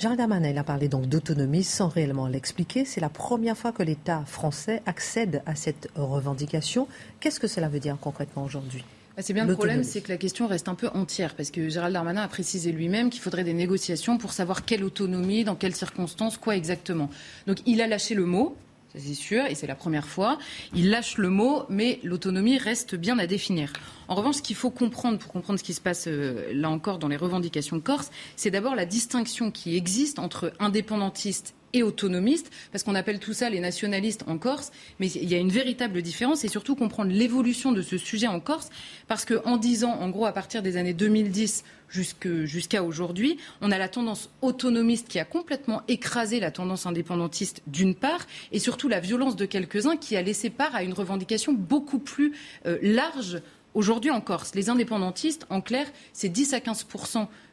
B: Gérald Darmanin, il a parlé donc d'autonomie sans réellement l'expliquer. C'est la première fois que l'État français accède à cette revendication. Qu'est-ce que cela veut dire concrètement aujourd'hui?
F: Bah, c'est bien le problème, c'est que la question reste un peu entière, parce que Gérald Darmanin a précisé lui-même qu'il faudrait des négociations pour savoir quelle autonomie, dans quelles circonstances, quoi exactement. Donc il a lâché le mot, c'est sûr, et c'est la première fois. Il lâche le mot, mais l'autonomie reste bien à définir. En revanche, ce qu'il faut comprendre pour comprendre ce qui se passe euh, là encore dans les revendications corse, c'est d'abord la distinction qui existe entre indépendantistes et autonomistes, parce qu'on appelle tout ça les nationalistes en Corse, mais il y a une véritable différence et surtout comprendre l'évolution de ce sujet en Corse, parce qu'en 10 ans, en gros, à partir des années 2010 jusqu'à aujourd'hui, on a la tendance autonomiste qui a complètement écrasé la tendance indépendantiste d'une part, et surtout la violence de quelques-uns qui a laissé part à une revendication beaucoup plus euh, large Aujourd'hui en Corse, les indépendantistes, en clair, c'est 10 à 15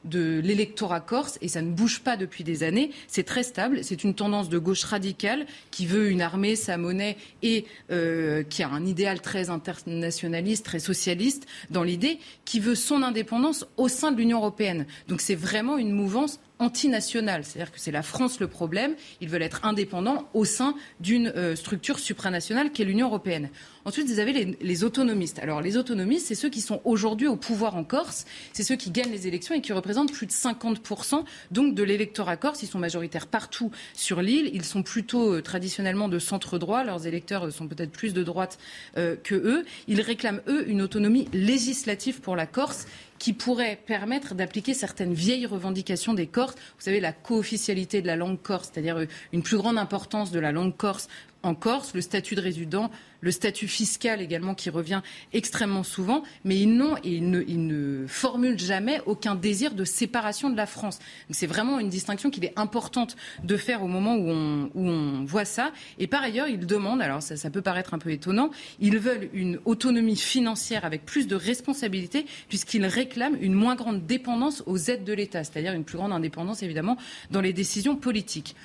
F: de l'électorat corse et ça ne bouge pas depuis des années. C'est très stable. C'est une tendance de gauche radicale qui veut une armée, sa monnaie et euh, qui a un idéal très internationaliste, très socialiste dans l'idée, qui veut son indépendance au sein de l'Union européenne. Donc c'est vraiment une mouvance antinationale. C'est-à-dire que c'est la France le problème. Ils veulent être indépendants au sein d'une euh, structure supranationale qu'est l'Union européenne. Ensuite, vous avez les, les autonomistes. Alors, les autonomistes, c'est ceux qui sont aujourd'hui au pouvoir en Corse. C'est ceux qui gagnent les élections et qui représentent plus de 50% donc de l'électorat corse. Ils sont majoritaires partout sur l'île. Ils sont plutôt euh, traditionnellement de centre droit. Leurs électeurs euh, sont peut-être plus de droite que eux. Ils réclament, eux, une autonomie législative pour la Corse qui pourrait permettre d'appliquer certaines vieilles revendications des Corses. Vous savez, la co-officialité de la langue corse, c'est-à-dire une plus grande importance de la langue corse en Corse, le statut de résident, le statut fiscal également qui revient extrêmement souvent, mais ils n'ont et ils ne, formulent jamais aucun désir de séparation de la France. C'est vraiment une distinction qu'il est importante de faire au moment où on, voit ça. Et par ailleurs, ils demandent, alors ça, peut paraître un peu étonnant, ils veulent une autonomie financière avec plus de responsabilités puisqu'ils réclament une moins grande dépendance aux aides de l'État, c'est-à-dire une plus grande indépendance évidemment dans les décisions politiques.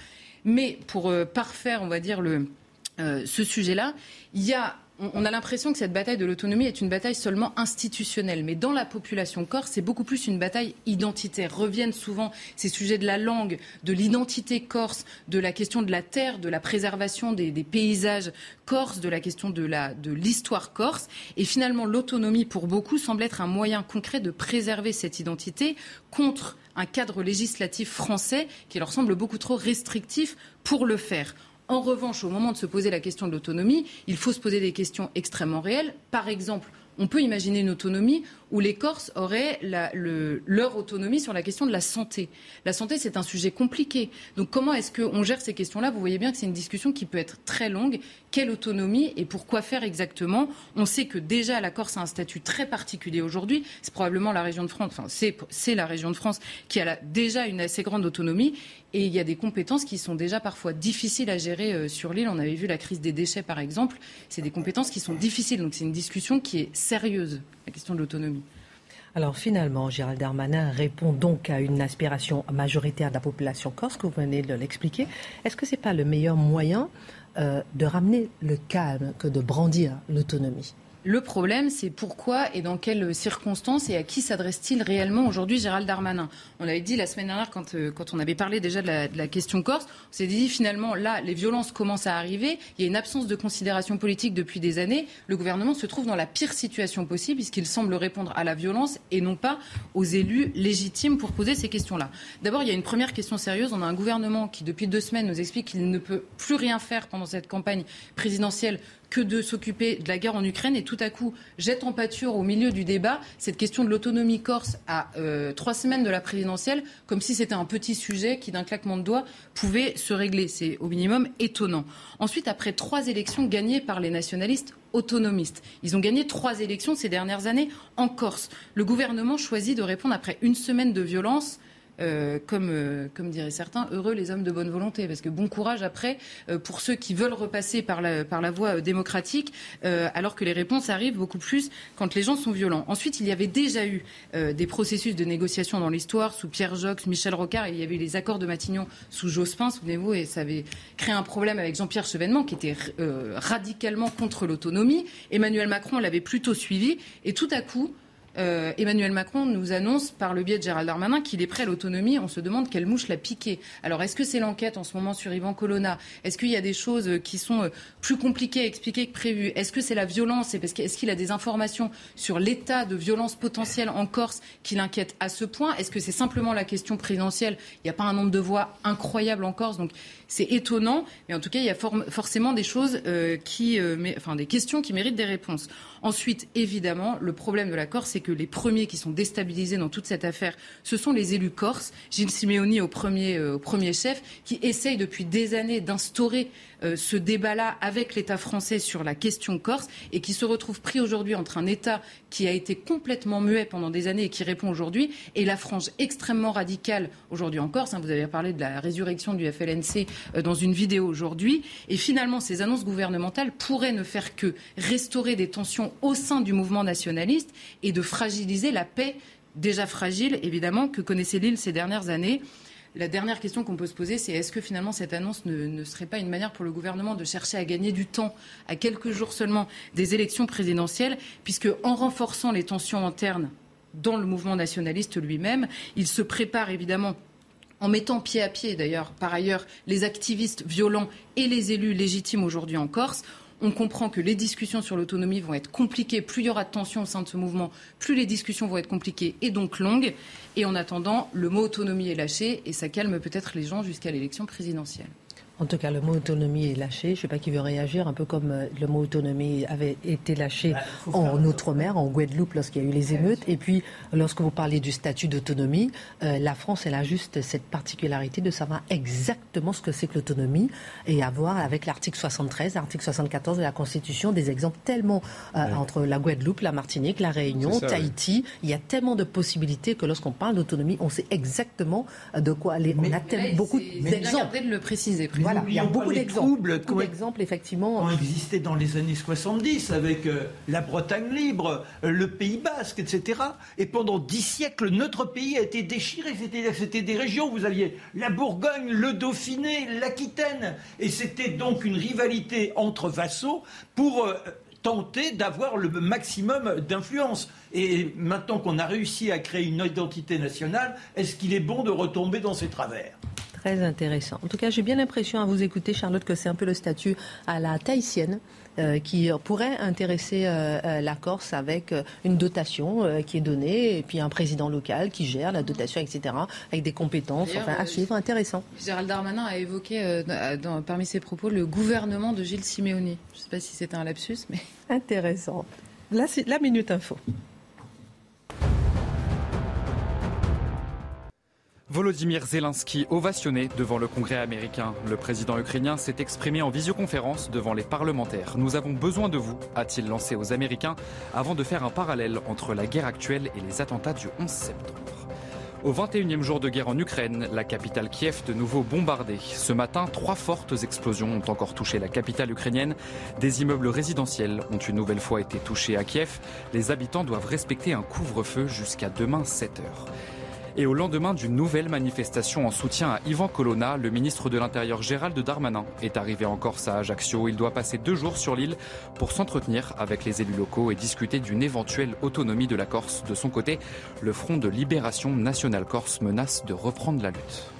F: Mais pour euh, parfaire, on va dire, le, euh, ce sujet-là, on a l'impression que cette bataille de l'autonomie est une bataille seulement institutionnelle. Mais dans la population corse, c'est beaucoup plus une bataille identitaire. Reviennent souvent ces sujets de la langue, de l'identité corse, de la question de la terre, de la préservation des, paysages corses, de la question de l'histoire corse. Et finalement, l'autonomie, pour beaucoup, semble être un moyen concret de préserver cette identité contre un cadre législatif français qui leur semble beaucoup trop restrictif pour le faire. En revanche, au moment de se poser la question de l'autonomie, il faut se poser des questions extrêmement réelles. Par exemple, on peut imaginer une autonomie où les Corses auraient leur autonomie sur la question de la santé. La santé, c'est un sujet compliqué. Donc comment est-ce qu'on gère ces questions-là? Vous voyez bien que c'est une discussion qui peut être très longue. Quelle autonomie et pourquoi faire exactement? On sait que déjà la Corse a un statut très particulier aujourd'hui. C'est probablement la région de France, enfin c'est la région de France qui a déjà une assez grande autonomie. Et il y a des compétences qui sont déjà parfois difficiles à gérer euh, sur l'île. On avait vu la crise des déchets, par exemple. C'est des compétences qui sont difficiles. Donc c'est une discussion qui est sérieuse, la question de l'autonomie.
B: Alors finalement, Gérald Darmanin répond donc à une aspiration majoritaire de la population corse, que vous venez de l'expliquer. Est-ce que ce n'est pas le meilleur moyen euh, de ramener le calme que de brandir l'autonomie?
F: Le problème, c'est pourquoi et dans quelles circonstances et à qui s'adresse-t-il réellement aujourd'hui Gérald Darmanin On avait dit la semaine dernière, quand, euh, quand on avait parlé déjà de la, question corse, on s'est dit finalement, là, les violences commencent à arriver, il y a une absence de considération politique depuis des années, le gouvernement se trouve dans la pire situation possible puisqu'il semble répondre à la violence et non pas aux élus légitimes pour poser ces questions-là. D'abord, il y a une première question sérieuse. On a un gouvernement qui, depuis deux semaines, nous explique qu'il ne peut plus rien faire pendant cette campagne présidentielle que de s'occuper de la guerre en Ukraine et tout à coup jette en pâture au milieu du débat cette question de l'autonomie corse à euh, trois semaines de la présidentielle, comme si c'était un petit sujet qui, d'un claquement de doigts, pouvait se régler. C'est au minimum étonnant. Ensuite, après trois élections gagnées par les nationalistes autonomistes. Ils ont gagné trois élections ces dernières années en Corse. Le gouvernement choisit de répondre après une semaine de violence euh, comme, euh, comme diraient certains, heureux les hommes de bonne volonté. Parce que bon courage après euh, pour ceux qui veulent repasser par la, voie démocratique, alors que les réponses arrivent beaucoup plus quand les gens sont violents. Ensuite, il y avait déjà eu des processus de négociation dans l'histoire sous Pierre Jox, Michel Rocard. Il y avait les accords de Matignon sous Jospin, souvenez-vous, et ça avait créé un problème avec Jean-Pierre Chevènement qui était radicalement contre l'autonomie. Emmanuel Macron l'avait plutôt suivi. Et tout à coup, euh, Emmanuel Macron nous annonce par le biais de Gérald Darmanin qu'il est prêt à l'autonomie. On se demande quelle mouche l'a piqué. Alors est-ce que c'est l'enquête en ce moment sur Ivan Colonna? Est-ce qu'il y a des choses qui sont euh, plus compliquées à expliquer que prévu Est-ce que c'est la violence? Est-ce qu'il a des informations sur l'état de violence potentielle en Corse qui l'inquiète à ce point? Est-ce que c'est simplement la question présidentielle? Il n'y a pas un nombre de voix incroyable en Corse, donc c'est étonnant. Mais en tout cas, il y a forcément des choses euh, qui, enfin des questions qui méritent des réponses. Ensuite, évidemment, le problème de la Corse, c'est que les premiers qui sont déstabilisés dans toute cette affaire, ce sont les élus corses. Gilles Simeoni au premier, euh, au premier chef, qui essaye depuis des années d'instaurer ce débat-là avec l'État français sur la question corse et qui se retrouve pris aujourd'hui entre un État qui a été complètement muet pendant des années et qui répond aujourd'hui et la frange extrêmement radicale aujourd'hui en Corse. Hein, vous avez parlé de la résurrection du FLNC euh, dans une vidéo aujourd'hui. Et finalement, ces annonces gouvernementales pourraient ne faire que restaurer des tensions au sein du mouvement nationaliste et de fragiliser la paix déjà fragile, évidemment, que connaissait l'île ces dernières années. La dernière question qu'on peut se poser, c'est est-ce que finalement cette annonce ne, serait pas une manière pour le gouvernement de chercher à gagner du temps à quelques jours seulement des élections présidentielles, puisque en renforçant les tensions internes dans le mouvement nationaliste lui-même, il se prépare évidemment en mettant pied à pied d'ailleurs, par ailleurs, les activistes violents et les élus légitimes aujourd'hui en Corse. On comprend que les discussions sur l'autonomie vont être compliquées. Plus il y aura de tensions au sein de ce mouvement, plus les discussions vont être compliquées et donc longues. Et en attendant, le mot autonomie est lâché et ça calme peut-être les gens jusqu'à l'élection présidentielle.
B: En tout cas, le mot autonomie est lâché. Je ne sais pas qui veut réagir, un peu comme euh, le mot autonomie avait été lâché bah, en Outre-mer, en Guadeloupe, lorsqu'il y a eu les émeutes. Et puis, lorsque vous parlez du statut d'autonomie, euh, la France, elle a juste cette particularité de savoir exactement ce que c'est que l'autonomie et avoir, avec l'article 73, l'article 74 de la Constitution, des exemples tellement euh, entre la Guadeloupe, la Martinique, la Réunion, Tahiti. Il y a tellement de possibilités que lorsqu'on parle d'autonomie, on sait exactement de quoi aller. on a tellement, beaucoup d'exemples.
F: de le préciser
B: il y a beaucoup d'exemples. effectivement.
G: ont existé dans les années 70 avec euh, la Bretagne libre, euh, le Pays basque, etc. Et pendant dix siècles, notre pays a été déchiré. C'était des régions. Vous aviez la Bourgogne, le Dauphiné, l'Aquitaine. Et c'était donc une rivalité entre vassaux pour euh, tenter d'avoir le maximum d'influence. Et maintenant qu'on a réussi à créer une identité nationale, est-ce qu'il est bon de retomber dans ces travers?
B: Très intéressant. En tout cas, j'ai bien l'impression à vous écouter, Charlotte, que c'est un peu le statut à la tahitienne. Euh, qui pourrait intéresser euh, euh, la Corse avec une dotation qui est donnée et puis un président local qui gère la dotation, etc., avec des compétences, enfin, à suivre, intéressant.
F: Gérald Darmanin a évoqué parmi ses propos le gouvernement de Gilles Siméoni. Je ne sais pas si c'était un lapsus, mais...
B: Intéressant. Là, c'est la Minute Info.
C: Volodymyr Zelensky ovationné devant le Congrès américain. Le président ukrainien s'est exprimé en visioconférence devant les parlementaires. Nous avons besoin de vous, a-t-il lancé aux Américains, avant de faire un parallèle entre la guerre actuelle et les attentats du 11 septembre. Au 21e jour de guerre en Ukraine, la capitale Kiev de nouveau bombardée. Ce matin, trois fortes explosions ont encore touché la capitale ukrainienne. Des immeubles résidentiels ont une nouvelle fois été touchés à Kiev. Les habitants doivent respecter un couvre-feu jusqu'à demain 7 heures. Et au lendemain d'une nouvelle manifestation en soutien à Ivan Colonna, le ministre de l'Intérieur Gérald Darmanin est arrivé en Corse à Ajaccio. Il doit passer deux jours sur l'île pour s'entretenir avec les élus locaux et discuter d'une éventuelle autonomie de la Corse. De son côté, le Front de Libération Nationale Corse menace de reprendre la lutte.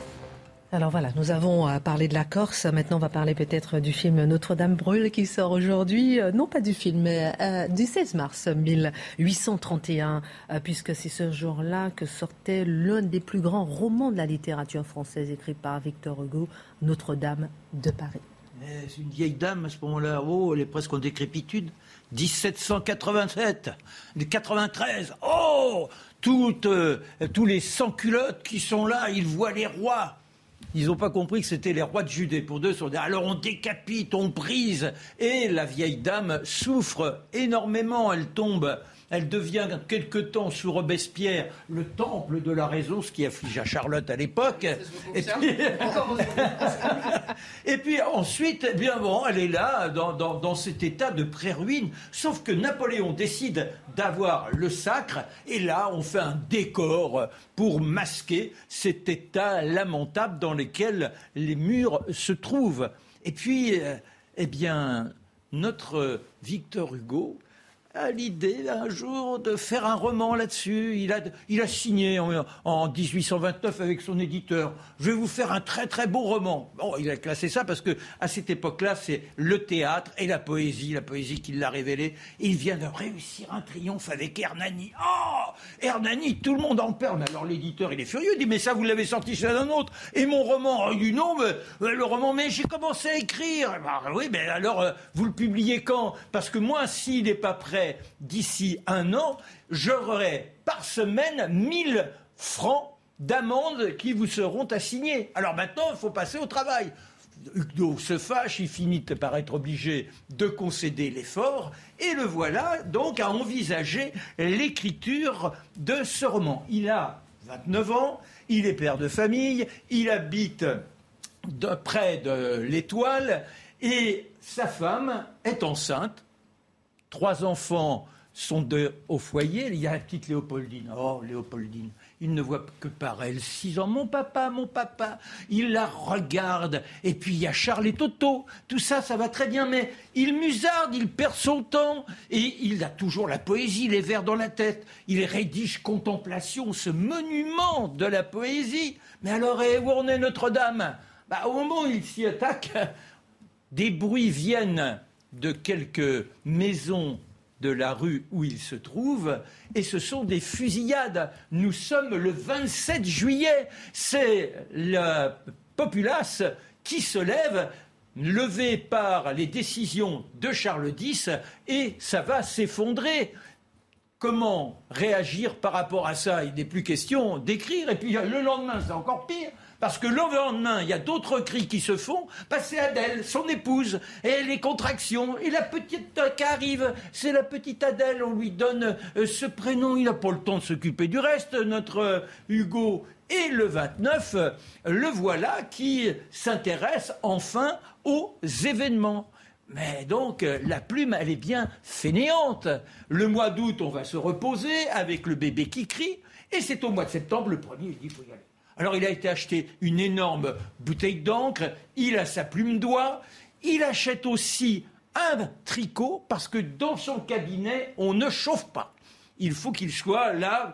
B: Alors voilà, nous avons euh, parlé de la Corse. Maintenant, on va parler peut-être du film Notre-Dame brûle qui sort aujourd'hui. Euh, non pas du film, mais euh, du 16 mars 1831, puisque c'est ce jour-là que sortait l'un des plus grands romans de la littérature française écrit par Victor Hugo, Notre-Dame de Paris.
G: C'est une vieille dame à ce moment-là. Oh, elle est presque en décrépitude. 1787, 93. Oh, toutes, tous les sans-culottes qui sont là, ils voient les rois ils n'ont pas compris que c'était les rois de Judée. Pour deux, sont alors on décapite, on brise. Et la vieille dame souffre énormément. Elle tombe elle devient quelque temps sous Robespierre le temple de la raison, ce qui affligea Charlotte à l'époque. Et, puis, ensuite, eh bien bon, elle est là dans, cet état de pré-ruine. Sauf que Napoléon décide d'avoir le sacre, et là, on fait un décor pour masquer cet état lamentable dans lequel les murs se trouvent. Et puis, eh bien, notre Victor Hugo a l'idée un jour de faire un roman là-dessus. Il a, il a signé en, 1829 avec son éditeur. Je vais vous faire un très très beau roman. Bon, il a classé ça parce que à cette époque-là, c'est le théâtre et la poésie, la poésie qui l'a révélé. Il vient de réussir un triomphe avec Hernani. Oh, Hernani, tout le monde en parle. Alors l'éditeur, il est furieux. Il dit mais ça, vous l'avez sorti chez un autre. Et mon roman, il dit non, mais euh, le roman, mais j'ai commencé à écrire. Bah, oui, mais alors euh, vous le publiez quand? Parce que moi, s'il n'est pas prêt d'ici un an, j'aurai par semaine 1000 francs d'amende qui vous seront assignés. Alors maintenant, il faut passer au travail. Hugo se fâche, il finit par être obligé de concéder l'effort, et le voilà donc à envisager l'écriture de ce roman. Il a 29 ans, il est père de famille, il habite près de l'étoile, et sa femme est enceinte, trois enfants sont au foyer, il y a la petite Léopoldine. Oh, Léopoldine, il ne voit que par elle. Six ans, mon papa, mon papa. Il la regarde. Et puis il y a Charles et Toto. Tout ça, ça va très bien, mais il musarde, il perd son temps. Et il a toujours la poésie, les vers dans la tête. Il rédige Contemplation, ce monument de la poésie. Mais alors, et où en est Notre-Dame? Bah, Au moment où il s'y attaque, des bruits viennent de quelques maisons de la rue où il se trouve, et ce sont des fusillades. Nous sommes le 27 juillet. C'est la populace qui se lève, levée par les décisions de Charles X, et ça va s'effondrer. Comment réagir par rapport à ça? Il n'est plus question d'écrire, et puis le lendemain, c'est encore pire. Parce que le lendemain, il y a d'autres cris qui se font. Passer Adèle, son épouse, et les contractions, et la petite qui arrive, c'est la petite Adèle, on lui donne euh, ce prénom, il n'a pas le temps de s'occuper du reste, notre euh, Hugo. Et le 29, le voilà qui s'intéresse enfin aux événements. Mais donc, euh, la plume, elle est bien fainéante. Le mois d'août, on va se reposer avec le bébé qui crie. Et c'est au mois de septembre, le premier, il dit, il faut y aller. Alors il a été acheté une énorme bouteille d'encre, il a sa plume d'oie, il achète aussi un tricot parce que dans son cabinet, on ne chauffe pas. Il faut qu'il soit là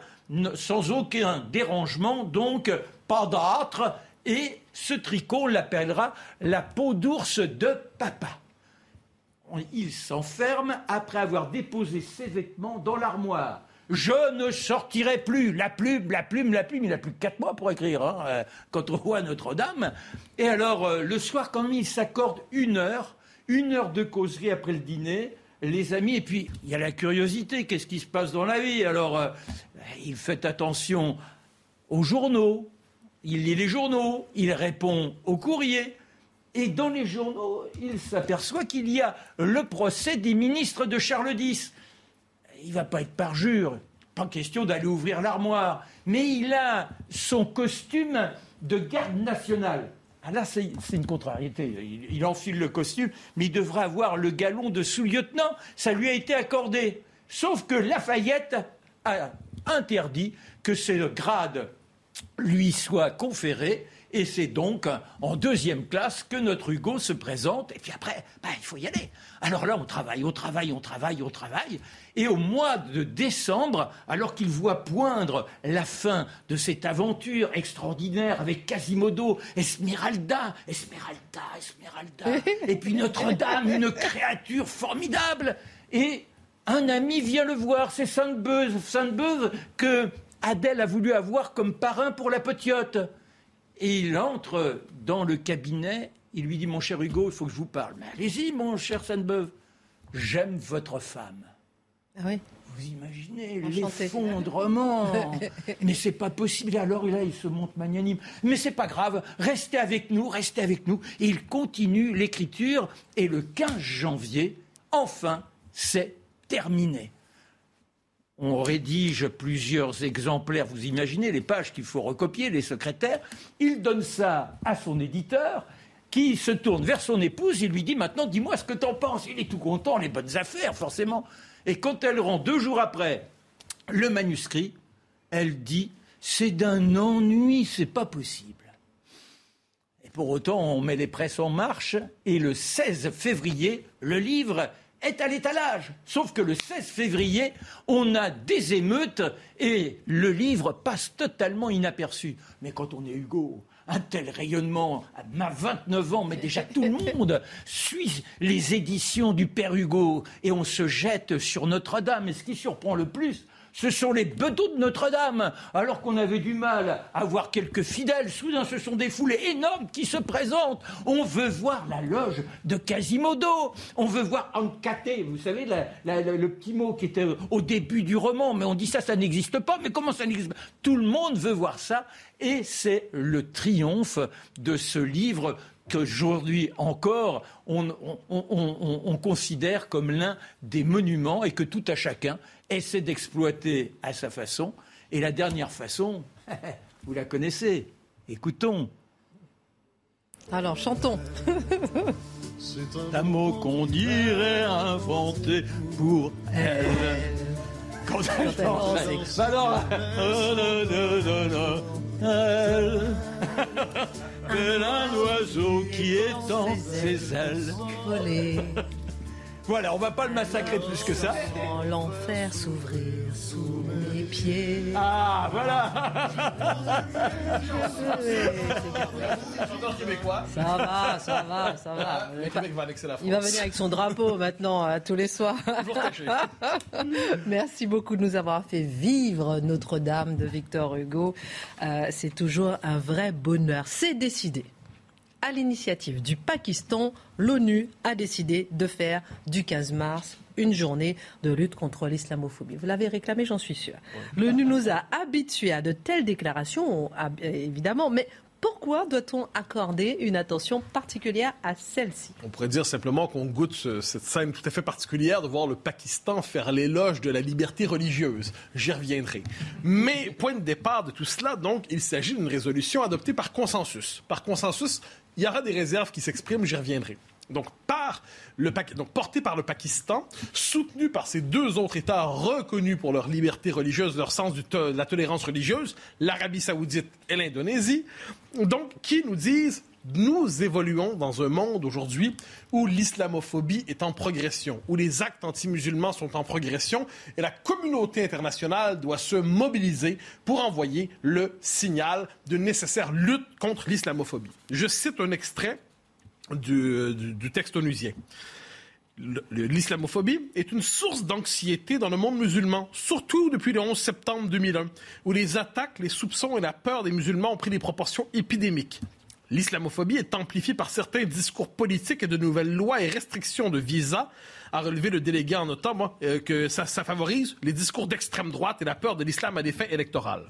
G: sans aucun dérangement, donc pas d'âtre, et ce tricot, on l'appellera la peau d'ours de papa. Il s'enferme après avoir déposé ses vêtements dans l'armoire. Je ne sortirai plus. La plume, la plume, la plume. Il a plus que quatre mois pour écrire hein, euh, quand on Notre-Dame. Et alors, euh, le soir, quand il s'accorde une heure, une heure de causerie après le dîner, les amis, et puis il y a la curiosité, qu'est-ce qui se passe dans la vie? Alors, euh, il fait attention aux journaux, il lit les journaux, il répond aux courriers. Et dans les journaux, il s'aperçoit qu'il y a le procès des ministres de Charles X il va pas être parjure, pas question d'aller ouvrir l'armoire, mais il a son costume de garde nationale. Ah là, c'est une contrariété. Il, il, enfile le costume, mais il devrait avoir le galon de sous-lieutenant. Ça lui a été accordé. Sauf que Lafayette a interdit que ce grade lui soit conféré et c'est donc en deuxième classe que notre Hugo se présente. Et puis après, bah, il faut y aller. Alors là, on travaille, on travaille, on travaille, on travaille. Et au mois de décembre, alors qu'il voit poindre la fin de cette aventure extraordinaire avec Quasimodo, Esmeralda, Esmeralda, Esmeralda, et puis Notre-Dame, une créature formidable. Et un ami vient le voir, c'est Sainte-Beuve, Sainte-Beuve que Adèle a voulu avoir comme parrain pour la petite. Et il entre dans le cabinet, il lui dit Mon cher Hugo, il faut que je vous parle. Mais allez-y, mon cher Sainte-Beuve, j'aime votre femme.
B: Ah oui
G: vous imaginez l'effondrement. Mais c'est pas possible. Alors là, il se montre magnanime. Mais c'est pas grave. Restez avec nous, restez avec nous. Et il continue l'écriture. Et le 15 janvier, enfin, c'est terminé. On rédige plusieurs exemplaires, vous imaginez les pages qu'il faut recopier, les secrétaires. Il donne ça à son éditeur, qui se tourne vers son épouse, il lui dit maintenant, dis-moi ce que t'en penses. Il est tout content, les bonnes affaires, forcément. Et quand elle rend deux jours après le manuscrit, elle dit c'est d'un ennui, c'est pas possible. Et pour autant, on met les presses en marche, et le 16 février, le livre est à l'étalage. Sauf que le 16 février, on a des émeutes et le livre passe totalement inaperçu. Mais quand on est Hugo, un tel rayonnement, à 29 ans, mais déjà tout le monde suit les éditions du Père Hugo et on se jette sur Notre-Dame. Et ce qui surprend le plus, ce sont les bedeaux de Notre-Dame. Alors qu'on avait du mal à voir quelques fidèles, soudain ce sont des foules énormes qui se présentent. On veut voir la loge de Quasimodo. On veut voir Ancaté, vous savez, le petit mot qui était au début du roman. Mais on dit ça, ça n'existe pas. Mais comment ça n'existe pas? Tout le monde veut voir ça. Et c'est le triomphe de ce livre qu'aujourd'hui encore, on, on, considère comme l'un des monuments et que tout à chacun essaie d'exploiter à sa façon. Et la dernière façon, vous la connaissez. Écoutons.
B: Alors, chantons.
G: C'est un mot qu'on dirait inventer pour elle. Quand elle chante, alors, elle, tel un oiseau qui étend ses ailes. Voilà, on va pas le massacrer plus que ça.
B: l'enfer s'ouvrir sous mes pieds.
G: Ah, voilà
B: Ça va, ça va, ça va. Il va venir avec son drapeau maintenant tous les soirs. Merci beaucoup de nous avoir fait vivre Notre-Dame de Victor Hugo. Euh, c'est toujours un vrai bonheur. C'est décidé à l'initiative du Pakistan, l'ONU a décidé de faire du 15 mars une journée de lutte contre l'islamophobie. Vous l'avez réclamé, j'en suis sûr. L'ONU nous a habitués à de telles déclarations, évidemment, mais pourquoi doit-on accorder une attention particulière à celle-ci?
E: On pourrait dire simplement qu'on goûte cette scène tout à fait particulière de voir le Pakistan faire l'éloge de la liberté religieuse. J'y reviendrai. Mais point de départ de tout cela, donc, il s'agit d'une résolution adoptée par consensus. Par consensus, il y aura des réserves qui s'expriment, j'y reviendrai. Donc, par le, donc, porté par le Pakistan, soutenu par ces deux autres États reconnus pour leur liberté religieuse, leur sens de la tolérance religieuse, l'Arabie saoudite et l'Indonésie, donc, qui nous disent nous évoluons dans un monde aujourd'hui où l'islamophobie est en progression, où les actes anti-musulmans sont en progression, et la communauté internationale doit se mobiliser pour envoyer le signal de nécessaire lutte contre l'islamophobie. Je cite un extrait du, du texte onusien. L'islamophobie est une source d'anxiété dans le monde musulman, surtout depuis le 11 septembre 2001, où les attaques, les soupçons et la peur des musulmans ont pris des proportions épidémiques. L'islamophobie est amplifiée par certains discours politiques et de nouvelles lois et restrictions de visa, a relevé le délégué en automne, euh, que ça, favorise les discours d'extrême droite et la peur de l'islam à des fins électorales.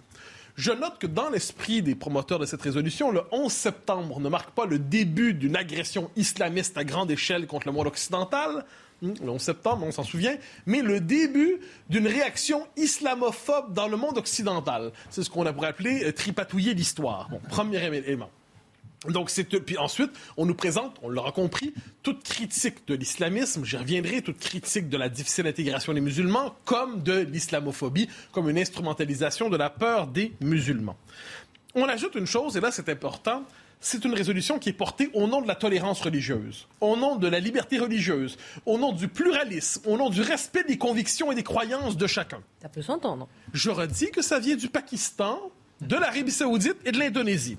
E: Je note que dans l'esprit des promoteurs de cette résolution, le 11 septembre ne marque pas le début d'une agression islamiste à grande échelle contre le monde occidental, hmm, le 11 septembre, on s'en souvient, mais le début d'une réaction islamophobe dans le monde occidental. C'est ce qu'on pourrait appeler euh, tripatouiller l'histoire. Premier élément. Donc, c'est puis ensuite, on nous présente, on l'aura compris, toute critique de l'islamisme, j'y reviendrai, toute critique de la difficile intégration des musulmans, comme de l'islamophobie, comme une instrumentalisation de la peur des musulmans. On ajoute une chose, et là c'est important, c'est une résolution qui est portée au nom de la tolérance religieuse, au nom de la liberté religieuse, au nom du pluralisme, au nom du respect des convictions et des croyances de chacun.
B: Ça peut s'entendre.
E: Je redis que ça vient du Pakistan, de l'Arabie saoudite et de l'Indonésie.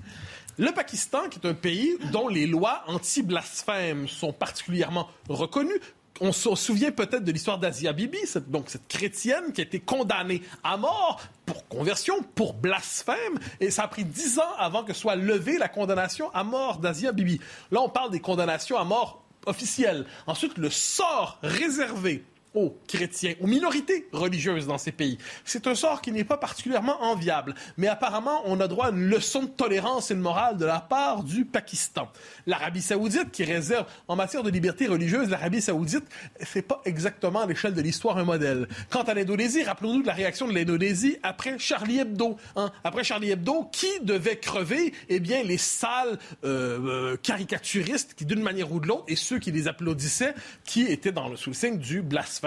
E: Le Pakistan, qui est un pays dont les lois anti-blasphème sont particulièrement reconnues, on se souvient peut-être de l'histoire d'Asia Bibi, cette, donc cette chrétienne qui a été condamnée à mort pour conversion, pour blasphème, et ça a pris dix ans avant que soit levée la condamnation à mort d'Asia Bibi. Là, on parle des condamnations à mort officielles. Ensuite, le sort réservé aux chrétiens, aux minorités religieuses dans ces pays. C'est un sort qui n'est pas particulièrement enviable, mais apparemment on a droit à une leçon de tolérance et de morale de la part du Pakistan. L'Arabie saoudite, qui réserve en matière de liberté religieuse, l'Arabie saoudite, c'est pas exactement à l'échelle de l'histoire un modèle. Quant à l'Indonésie, rappelons-nous de la réaction de l'Indonésie après Charlie Hebdo. Hein? Après Charlie Hebdo, qui devait crever? Eh bien, les salles euh, euh, caricaturistes qui, d'une manière ou de l'autre, et ceux qui les applaudissaient, qui étaient dans le sous signe du blasphème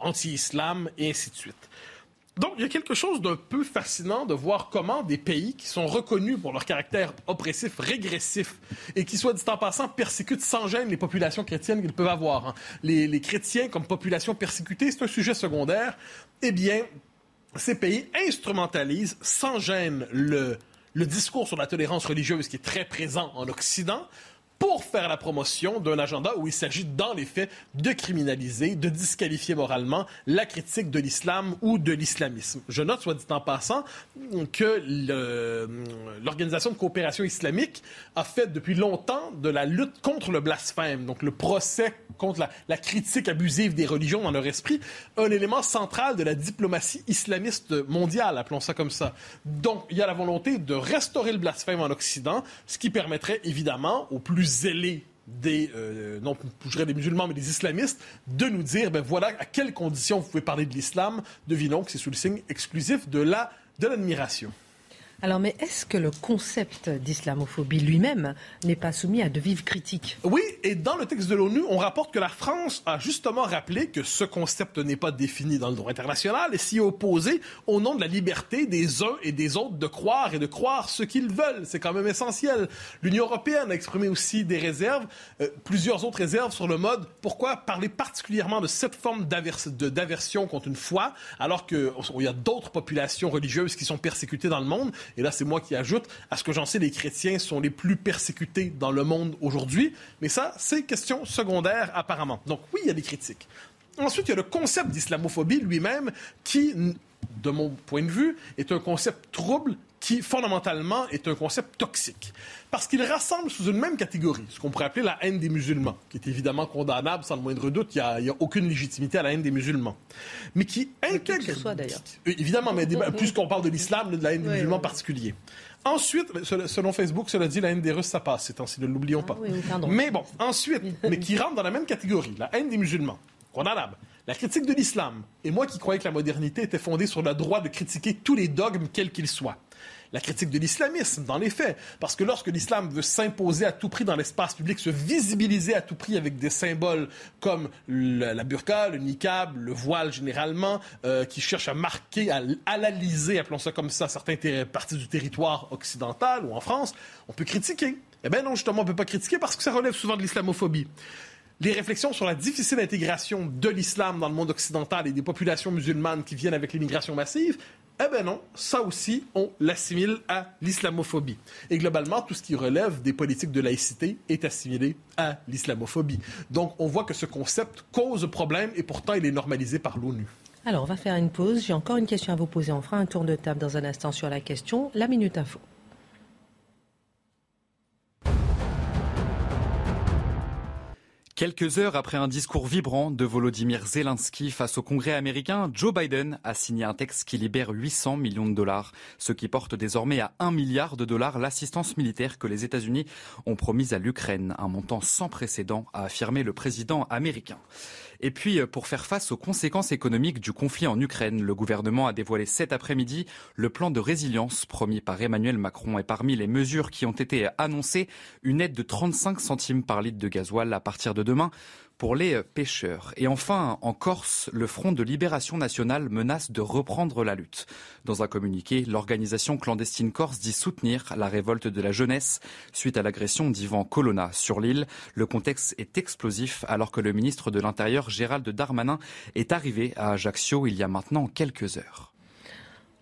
E: anti-islam et ainsi de suite. Donc, il y a quelque chose d'un peu fascinant de voir comment des pays qui sont reconnus pour leur caractère oppressif, régressif, et qui, soit dit en passant, persécutent sans gêne les populations chrétiennes qu'ils peuvent avoir. Hein. Les, chrétiens comme population persécutée, c'est un sujet secondaire. Eh bien, ces pays instrumentalisent sans gêne le discours sur la tolérance religieuse qui est très présent en Occident pour faire la promotion d'un agenda où il s'agit, dans les faits, de criminaliser, de disqualifier moralement la critique de l'islam ou de l'islamisme. Je note, soit dit en passant, que l'Organisation de coopération islamique a fait depuis longtemps de la lutte contre le blasphème, donc le procès contre la, critique abusive des religions dans leur esprit, un élément central de la diplomatie islamiste mondiale, appelons ça comme ça. Donc, il y a la volonté de restaurer le blasphème en Occident, ce qui permettrait évidemment aux plus zélés des, euh, non, je dirais des musulmans, mais des islamistes, de nous dire, ben voilà, à quelles conditions vous pouvez parler de l'islam. Devinons que c'est sous le signe exclusif de la de l'admiration.
B: Alors, mais est-ce que le concept d'islamophobie lui-même n'est pas soumis à de vives critiques
E: Oui, et dans le texte de l'ONU, on rapporte que la France a justement rappelé que ce concept n'est pas défini dans le droit international et s'y opposé au nom de la liberté des uns et des autres de croire et de croire ce qu'ils veulent. C'est quand même essentiel. L'Union européenne a exprimé aussi des réserves, euh, plusieurs autres réserves sur le mode pourquoi parler particulièrement de cette forme d'aversion contre une foi alors qu'il y a d'autres populations religieuses qui sont persécutées dans le monde? Et là, c'est moi qui ajoute, à ce que j'en sais, les chrétiens sont les plus persécutés dans le monde aujourd'hui. Mais ça, c'est question secondaire, apparemment. Donc oui, il y a des critiques. Ensuite, il y a le concept d'islamophobie lui-même qui, de mon point de vue, est un concept trouble qui, fondamentalement, est un concept toxique. Parce qu'il rassemble sous une même catégorie ce qu'on pourrait appeler la haine des musulmans, qui est évidemment condamnable sans le moindre doute. Il n'y a, aucune légitimité à la haine des musulmans. Mais qui intègre.
B: soit d'ailleurs.
E: Euh, évidemment, mais puisqu'on parle de l'islam, de la haine des musulmans en particulier. Ensuite, selon Facebook, cela dit, la haine des Russes, ça passe. C'est ne l'oublions ah pas. mais bon, ensuite, mais qui rentre dans la même catégorie, la haine des musulmans, condamnable. La critique de l'islam, et moi qui croyais que la modernité était fondée sur le droit de critiquer tous les dogmes, quels qu'ils soient la critique de l'islamisme, dans les faits. Parce que lorsque l'islam veut s'imposer à tout prix dans l'espace public, se visibiliser à tout prix avec des symboles comme la burqa, le niqab, le voile généralement, euh, qui cherche à marquer, à halaliser, appelons ça comme ça, certaines parties du territoire occidental ou en France, on peut critiquer. Eh bien non, justement, on ne peut pas critiquer parce que ça relève souvent de l'islamophobie les réflexions sur la difficile intégration de l'islam dans le monde occidental et des populations musulmanes qui viennent avec l'immigration massive, eh bien non, ça aussi, on l'assimile à l'islamophobie. Et globalement, tout ce qui relève des politiques de laïcité est assimilé à l'islamophobie. Donc, on voit que ce concept cause problème et pourtant il est normalisé par l'ONU.
B: Alors, on va faire une pause. J'ai encore une question à vous poser. On fera un tour de table dans un instant sur la question. La Minute Info.
C: Quelques heures après un discours vibrant de Volodymyr Zelensky face au Congrès américain, Joe Biden a signé un texte qui libère 800 millions de dollars, ce qui porte désormais à 1 milliard de dollars l'assistance militaire que les États-Unis ont promise à l'Ukraine, un montant sans précédent, a affirmé le président américain. Et puis, euh, pour faire face aux conséquences économiques du conflit en Ukraine, le gouvernement a dévoilé cet après-midi le plan de résilience promis par Emmanuel Macron. Et parmi les mesures qui ont été annoncées, une aide de 35 centimes par litre de gasoil à partir de demain pour les euh, pêcheurs. Et enfin, en Corse, le Front de libération nationale menace de reprendre la lutte. Dans un communiqué, l'organisation clandestine corse dit soutenir la révolte de la jeunesse suite à l'agression d'Ivan Colonna sur l'île. Le contexte est explosif alors que le ministre de l'Intérieur, Gérald Darmanin, est arrivé à Ajaccio il y a maintenant quelques heures.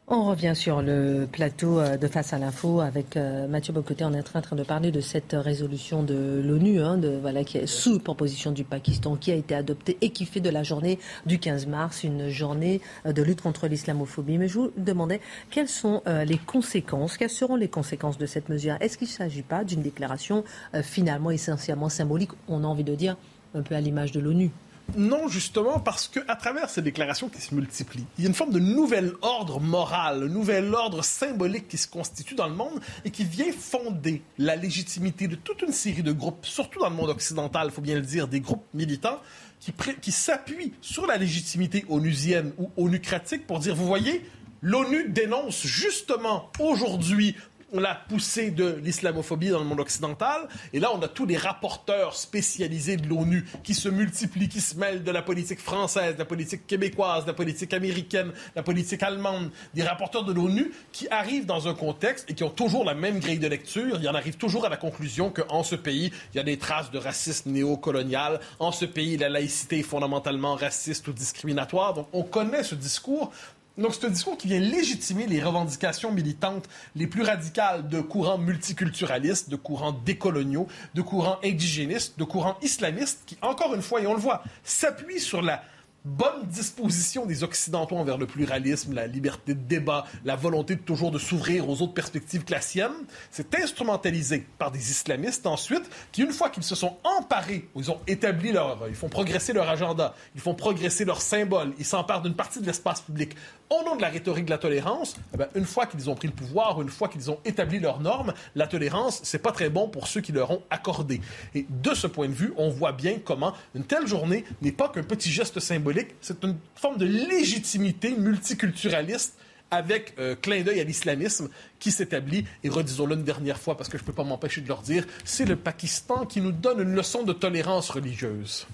B: On revient sur le plateau euh, de Face à l'info avec euh, Mathieu Bocoté. On est en train de parler de cette résolution de l'ONU, hein, voilà, qui est sous proposition du Pakistan, qui a été adoptée et qui fait de la journée du 15 mars une journée euh, de lutte contre l'islamophobie. Mais je vous demandais quelles sont les conséquences, quelles seront les conséquences de cette mesure? Est-ce qu'il ne s'agit pas d'une déclaration finalement essentiellement symbolique On a envie de dire un peu à l'image de l'ONU?
E: Non, justement, parce qu'à travers ces déclarations qui se multiplient, il y a une forme de nouvel ordre moral, un nouvel ordre symbolique qui se constitue dans le monde et qui vient fonder la légitimité de toute une série de groupes, surtout dans le monde occidental, il faut bien le dire, des groupes militants qui, qui s'appuient sur la légitimité onusienne ou onucratique pour dire, vous voyez, l'ONU dénonce justement aujourd'hui la poussée de l'islamophobie dans le monde occidental. Et là, on a tous les rapporteurs spécialisés de l'ONU qui se multiplient, qui se mêlent de la politique française, de la politique québécoise, de la politique américaine, de la politique allemande, des rapporteurs de l'ONU qui arrivent dans un contexte et qui ont toujours la même grille de lecture. Ils en arrivent toujours à la conclusion qu'en ce pays, il y a des traces de racisme néocolonial. En ce pays, la laïcité est fondamentalement raciste ou discriminatoire. Donc, on connaît ce discours. Donc, c'est un discours qui vient légitimer les revendications militantes les plus radicales de courants multiculturalistes, de courants décoloniaux, de courants indigénistes, de courants islamistes, qui, encore une fois, et on le voit, s'appuient sur la bonne disposition des Occidentaux envers le pluralisme, la liberté de débat, la volonté de toujours de s'ouvrir aux autres perspectives sienne, c'est instrumentalisé par des islamistes ensuite, qui une fois qu'ils se sont emparés, ils ont établi leur, ils font progresser leur agenda, ils font progresser leurs symboles, ils s'emparent d'une partie de l'espace public au nom de la rhétorique de la tolérance, eh bien, une fois qu'ils ont pris le pouvoir, une fois qu'ils ont établi leurs normes, la tolérance, c'est pas très bon pour ceux qui leur ont accordé. Et de ce point de vue, on voit bien comment une telle journée n'est pas qu'un petit geste symbolique, c'est une forme de légitimité multiculturaliste avec euh, clin d'œil à l'islamisme qui s'établit. Et redisons-le une dernière fois, parce que je ne peux pas m'empêcher de leur dire, c'est le Pakistan qui nous donne une leçon de tolérance religieuse.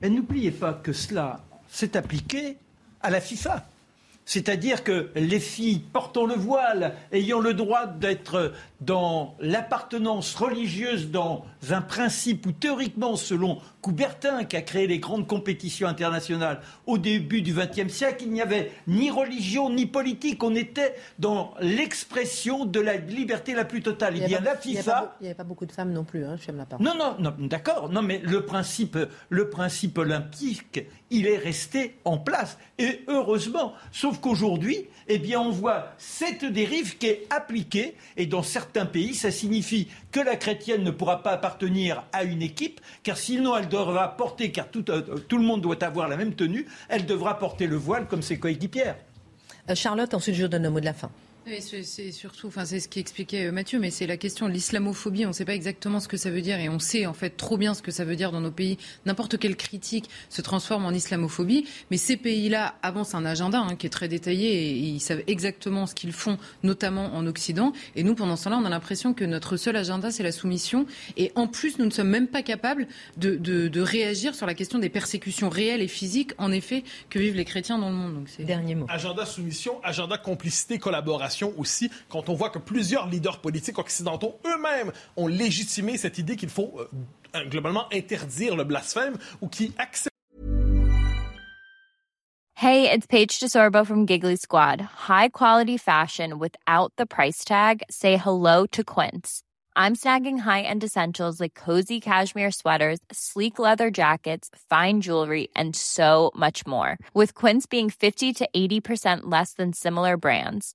G: Mais n'oubliez pas que cela s'est appliqué à la FIFA. C'est-à-dire que les filles portant le voile, ayant le droit d'être dans l'appartenance religieuse, dans un principe où théoriquement, selon Coubertin, qui a créé les grandes compétitions internationales au début du XXe siècle, il n'y avait ni religion ni politique. On était dans l'expression de la liberté la plus totale.
B: Il, y a, la FIFA. Il n'y avait, pas beaucoup de femmes non plus, hein, je la
G: Non, non, non d'accord. Non, mais le principe, le principe olympique, il est resté en place. Et heureusement. Sauf qu'aujourd'hui, eh bien, on voit cette dérive qui est appliquée. Et dans certains pays, ça signifie que la chrétienne ne pourra pas appartenir à une équipe, car sinon elle devra porter, car tout, euh, le monde doit avoir la même tenue, elle devra porter le voile comme ses coéquipières.
B: Euh, Charlotte, ensuite je donne le mot de la fin
F: c'est surtout, enfin, c'est ce qu'expliquait euh, Mathieu, mais c'est la question de l'islamophobie. On ne sait pas exactement ce que ça veut dire et on sait en fait trop bien ce que ça veut dire dans nos pays. N'importe quelle critique se transforme en islamophobie. Mais ces pays-là avancent un agenda hein, qui est très détaillé et, ils savent exactement ce qu'ils font, notamment en Occident. Et nous, pendant ce temps-là, on a l'impression que notre seul agenda, c'est la soumission. Et en plus, nous ne sommes même pas capables de, de, réagir sur la question des persécutions réelles et physiques, en effet, que vivent les chrétiens dans le monde. Donc,
B: Dernier mot.
E: Agenda soumission, agenda complicité, collaboration aussi quand on voit que plusieurs leaders politiques occidentaux eux-mêmes ont légitimé cette idée qu'il faut euh, globalement interdire le blasphème ou qui acceptent.
H: Hey, it's Paige DeSorbo from Giggly Squad. High quality fashion without the price tag. Say hello to Quince. I'm snagging high-end essentials like cozy cashmere sweaters, sleek leather jackets, fine jewelry, and so much more. With Quince being 50 to 80% less than similar brands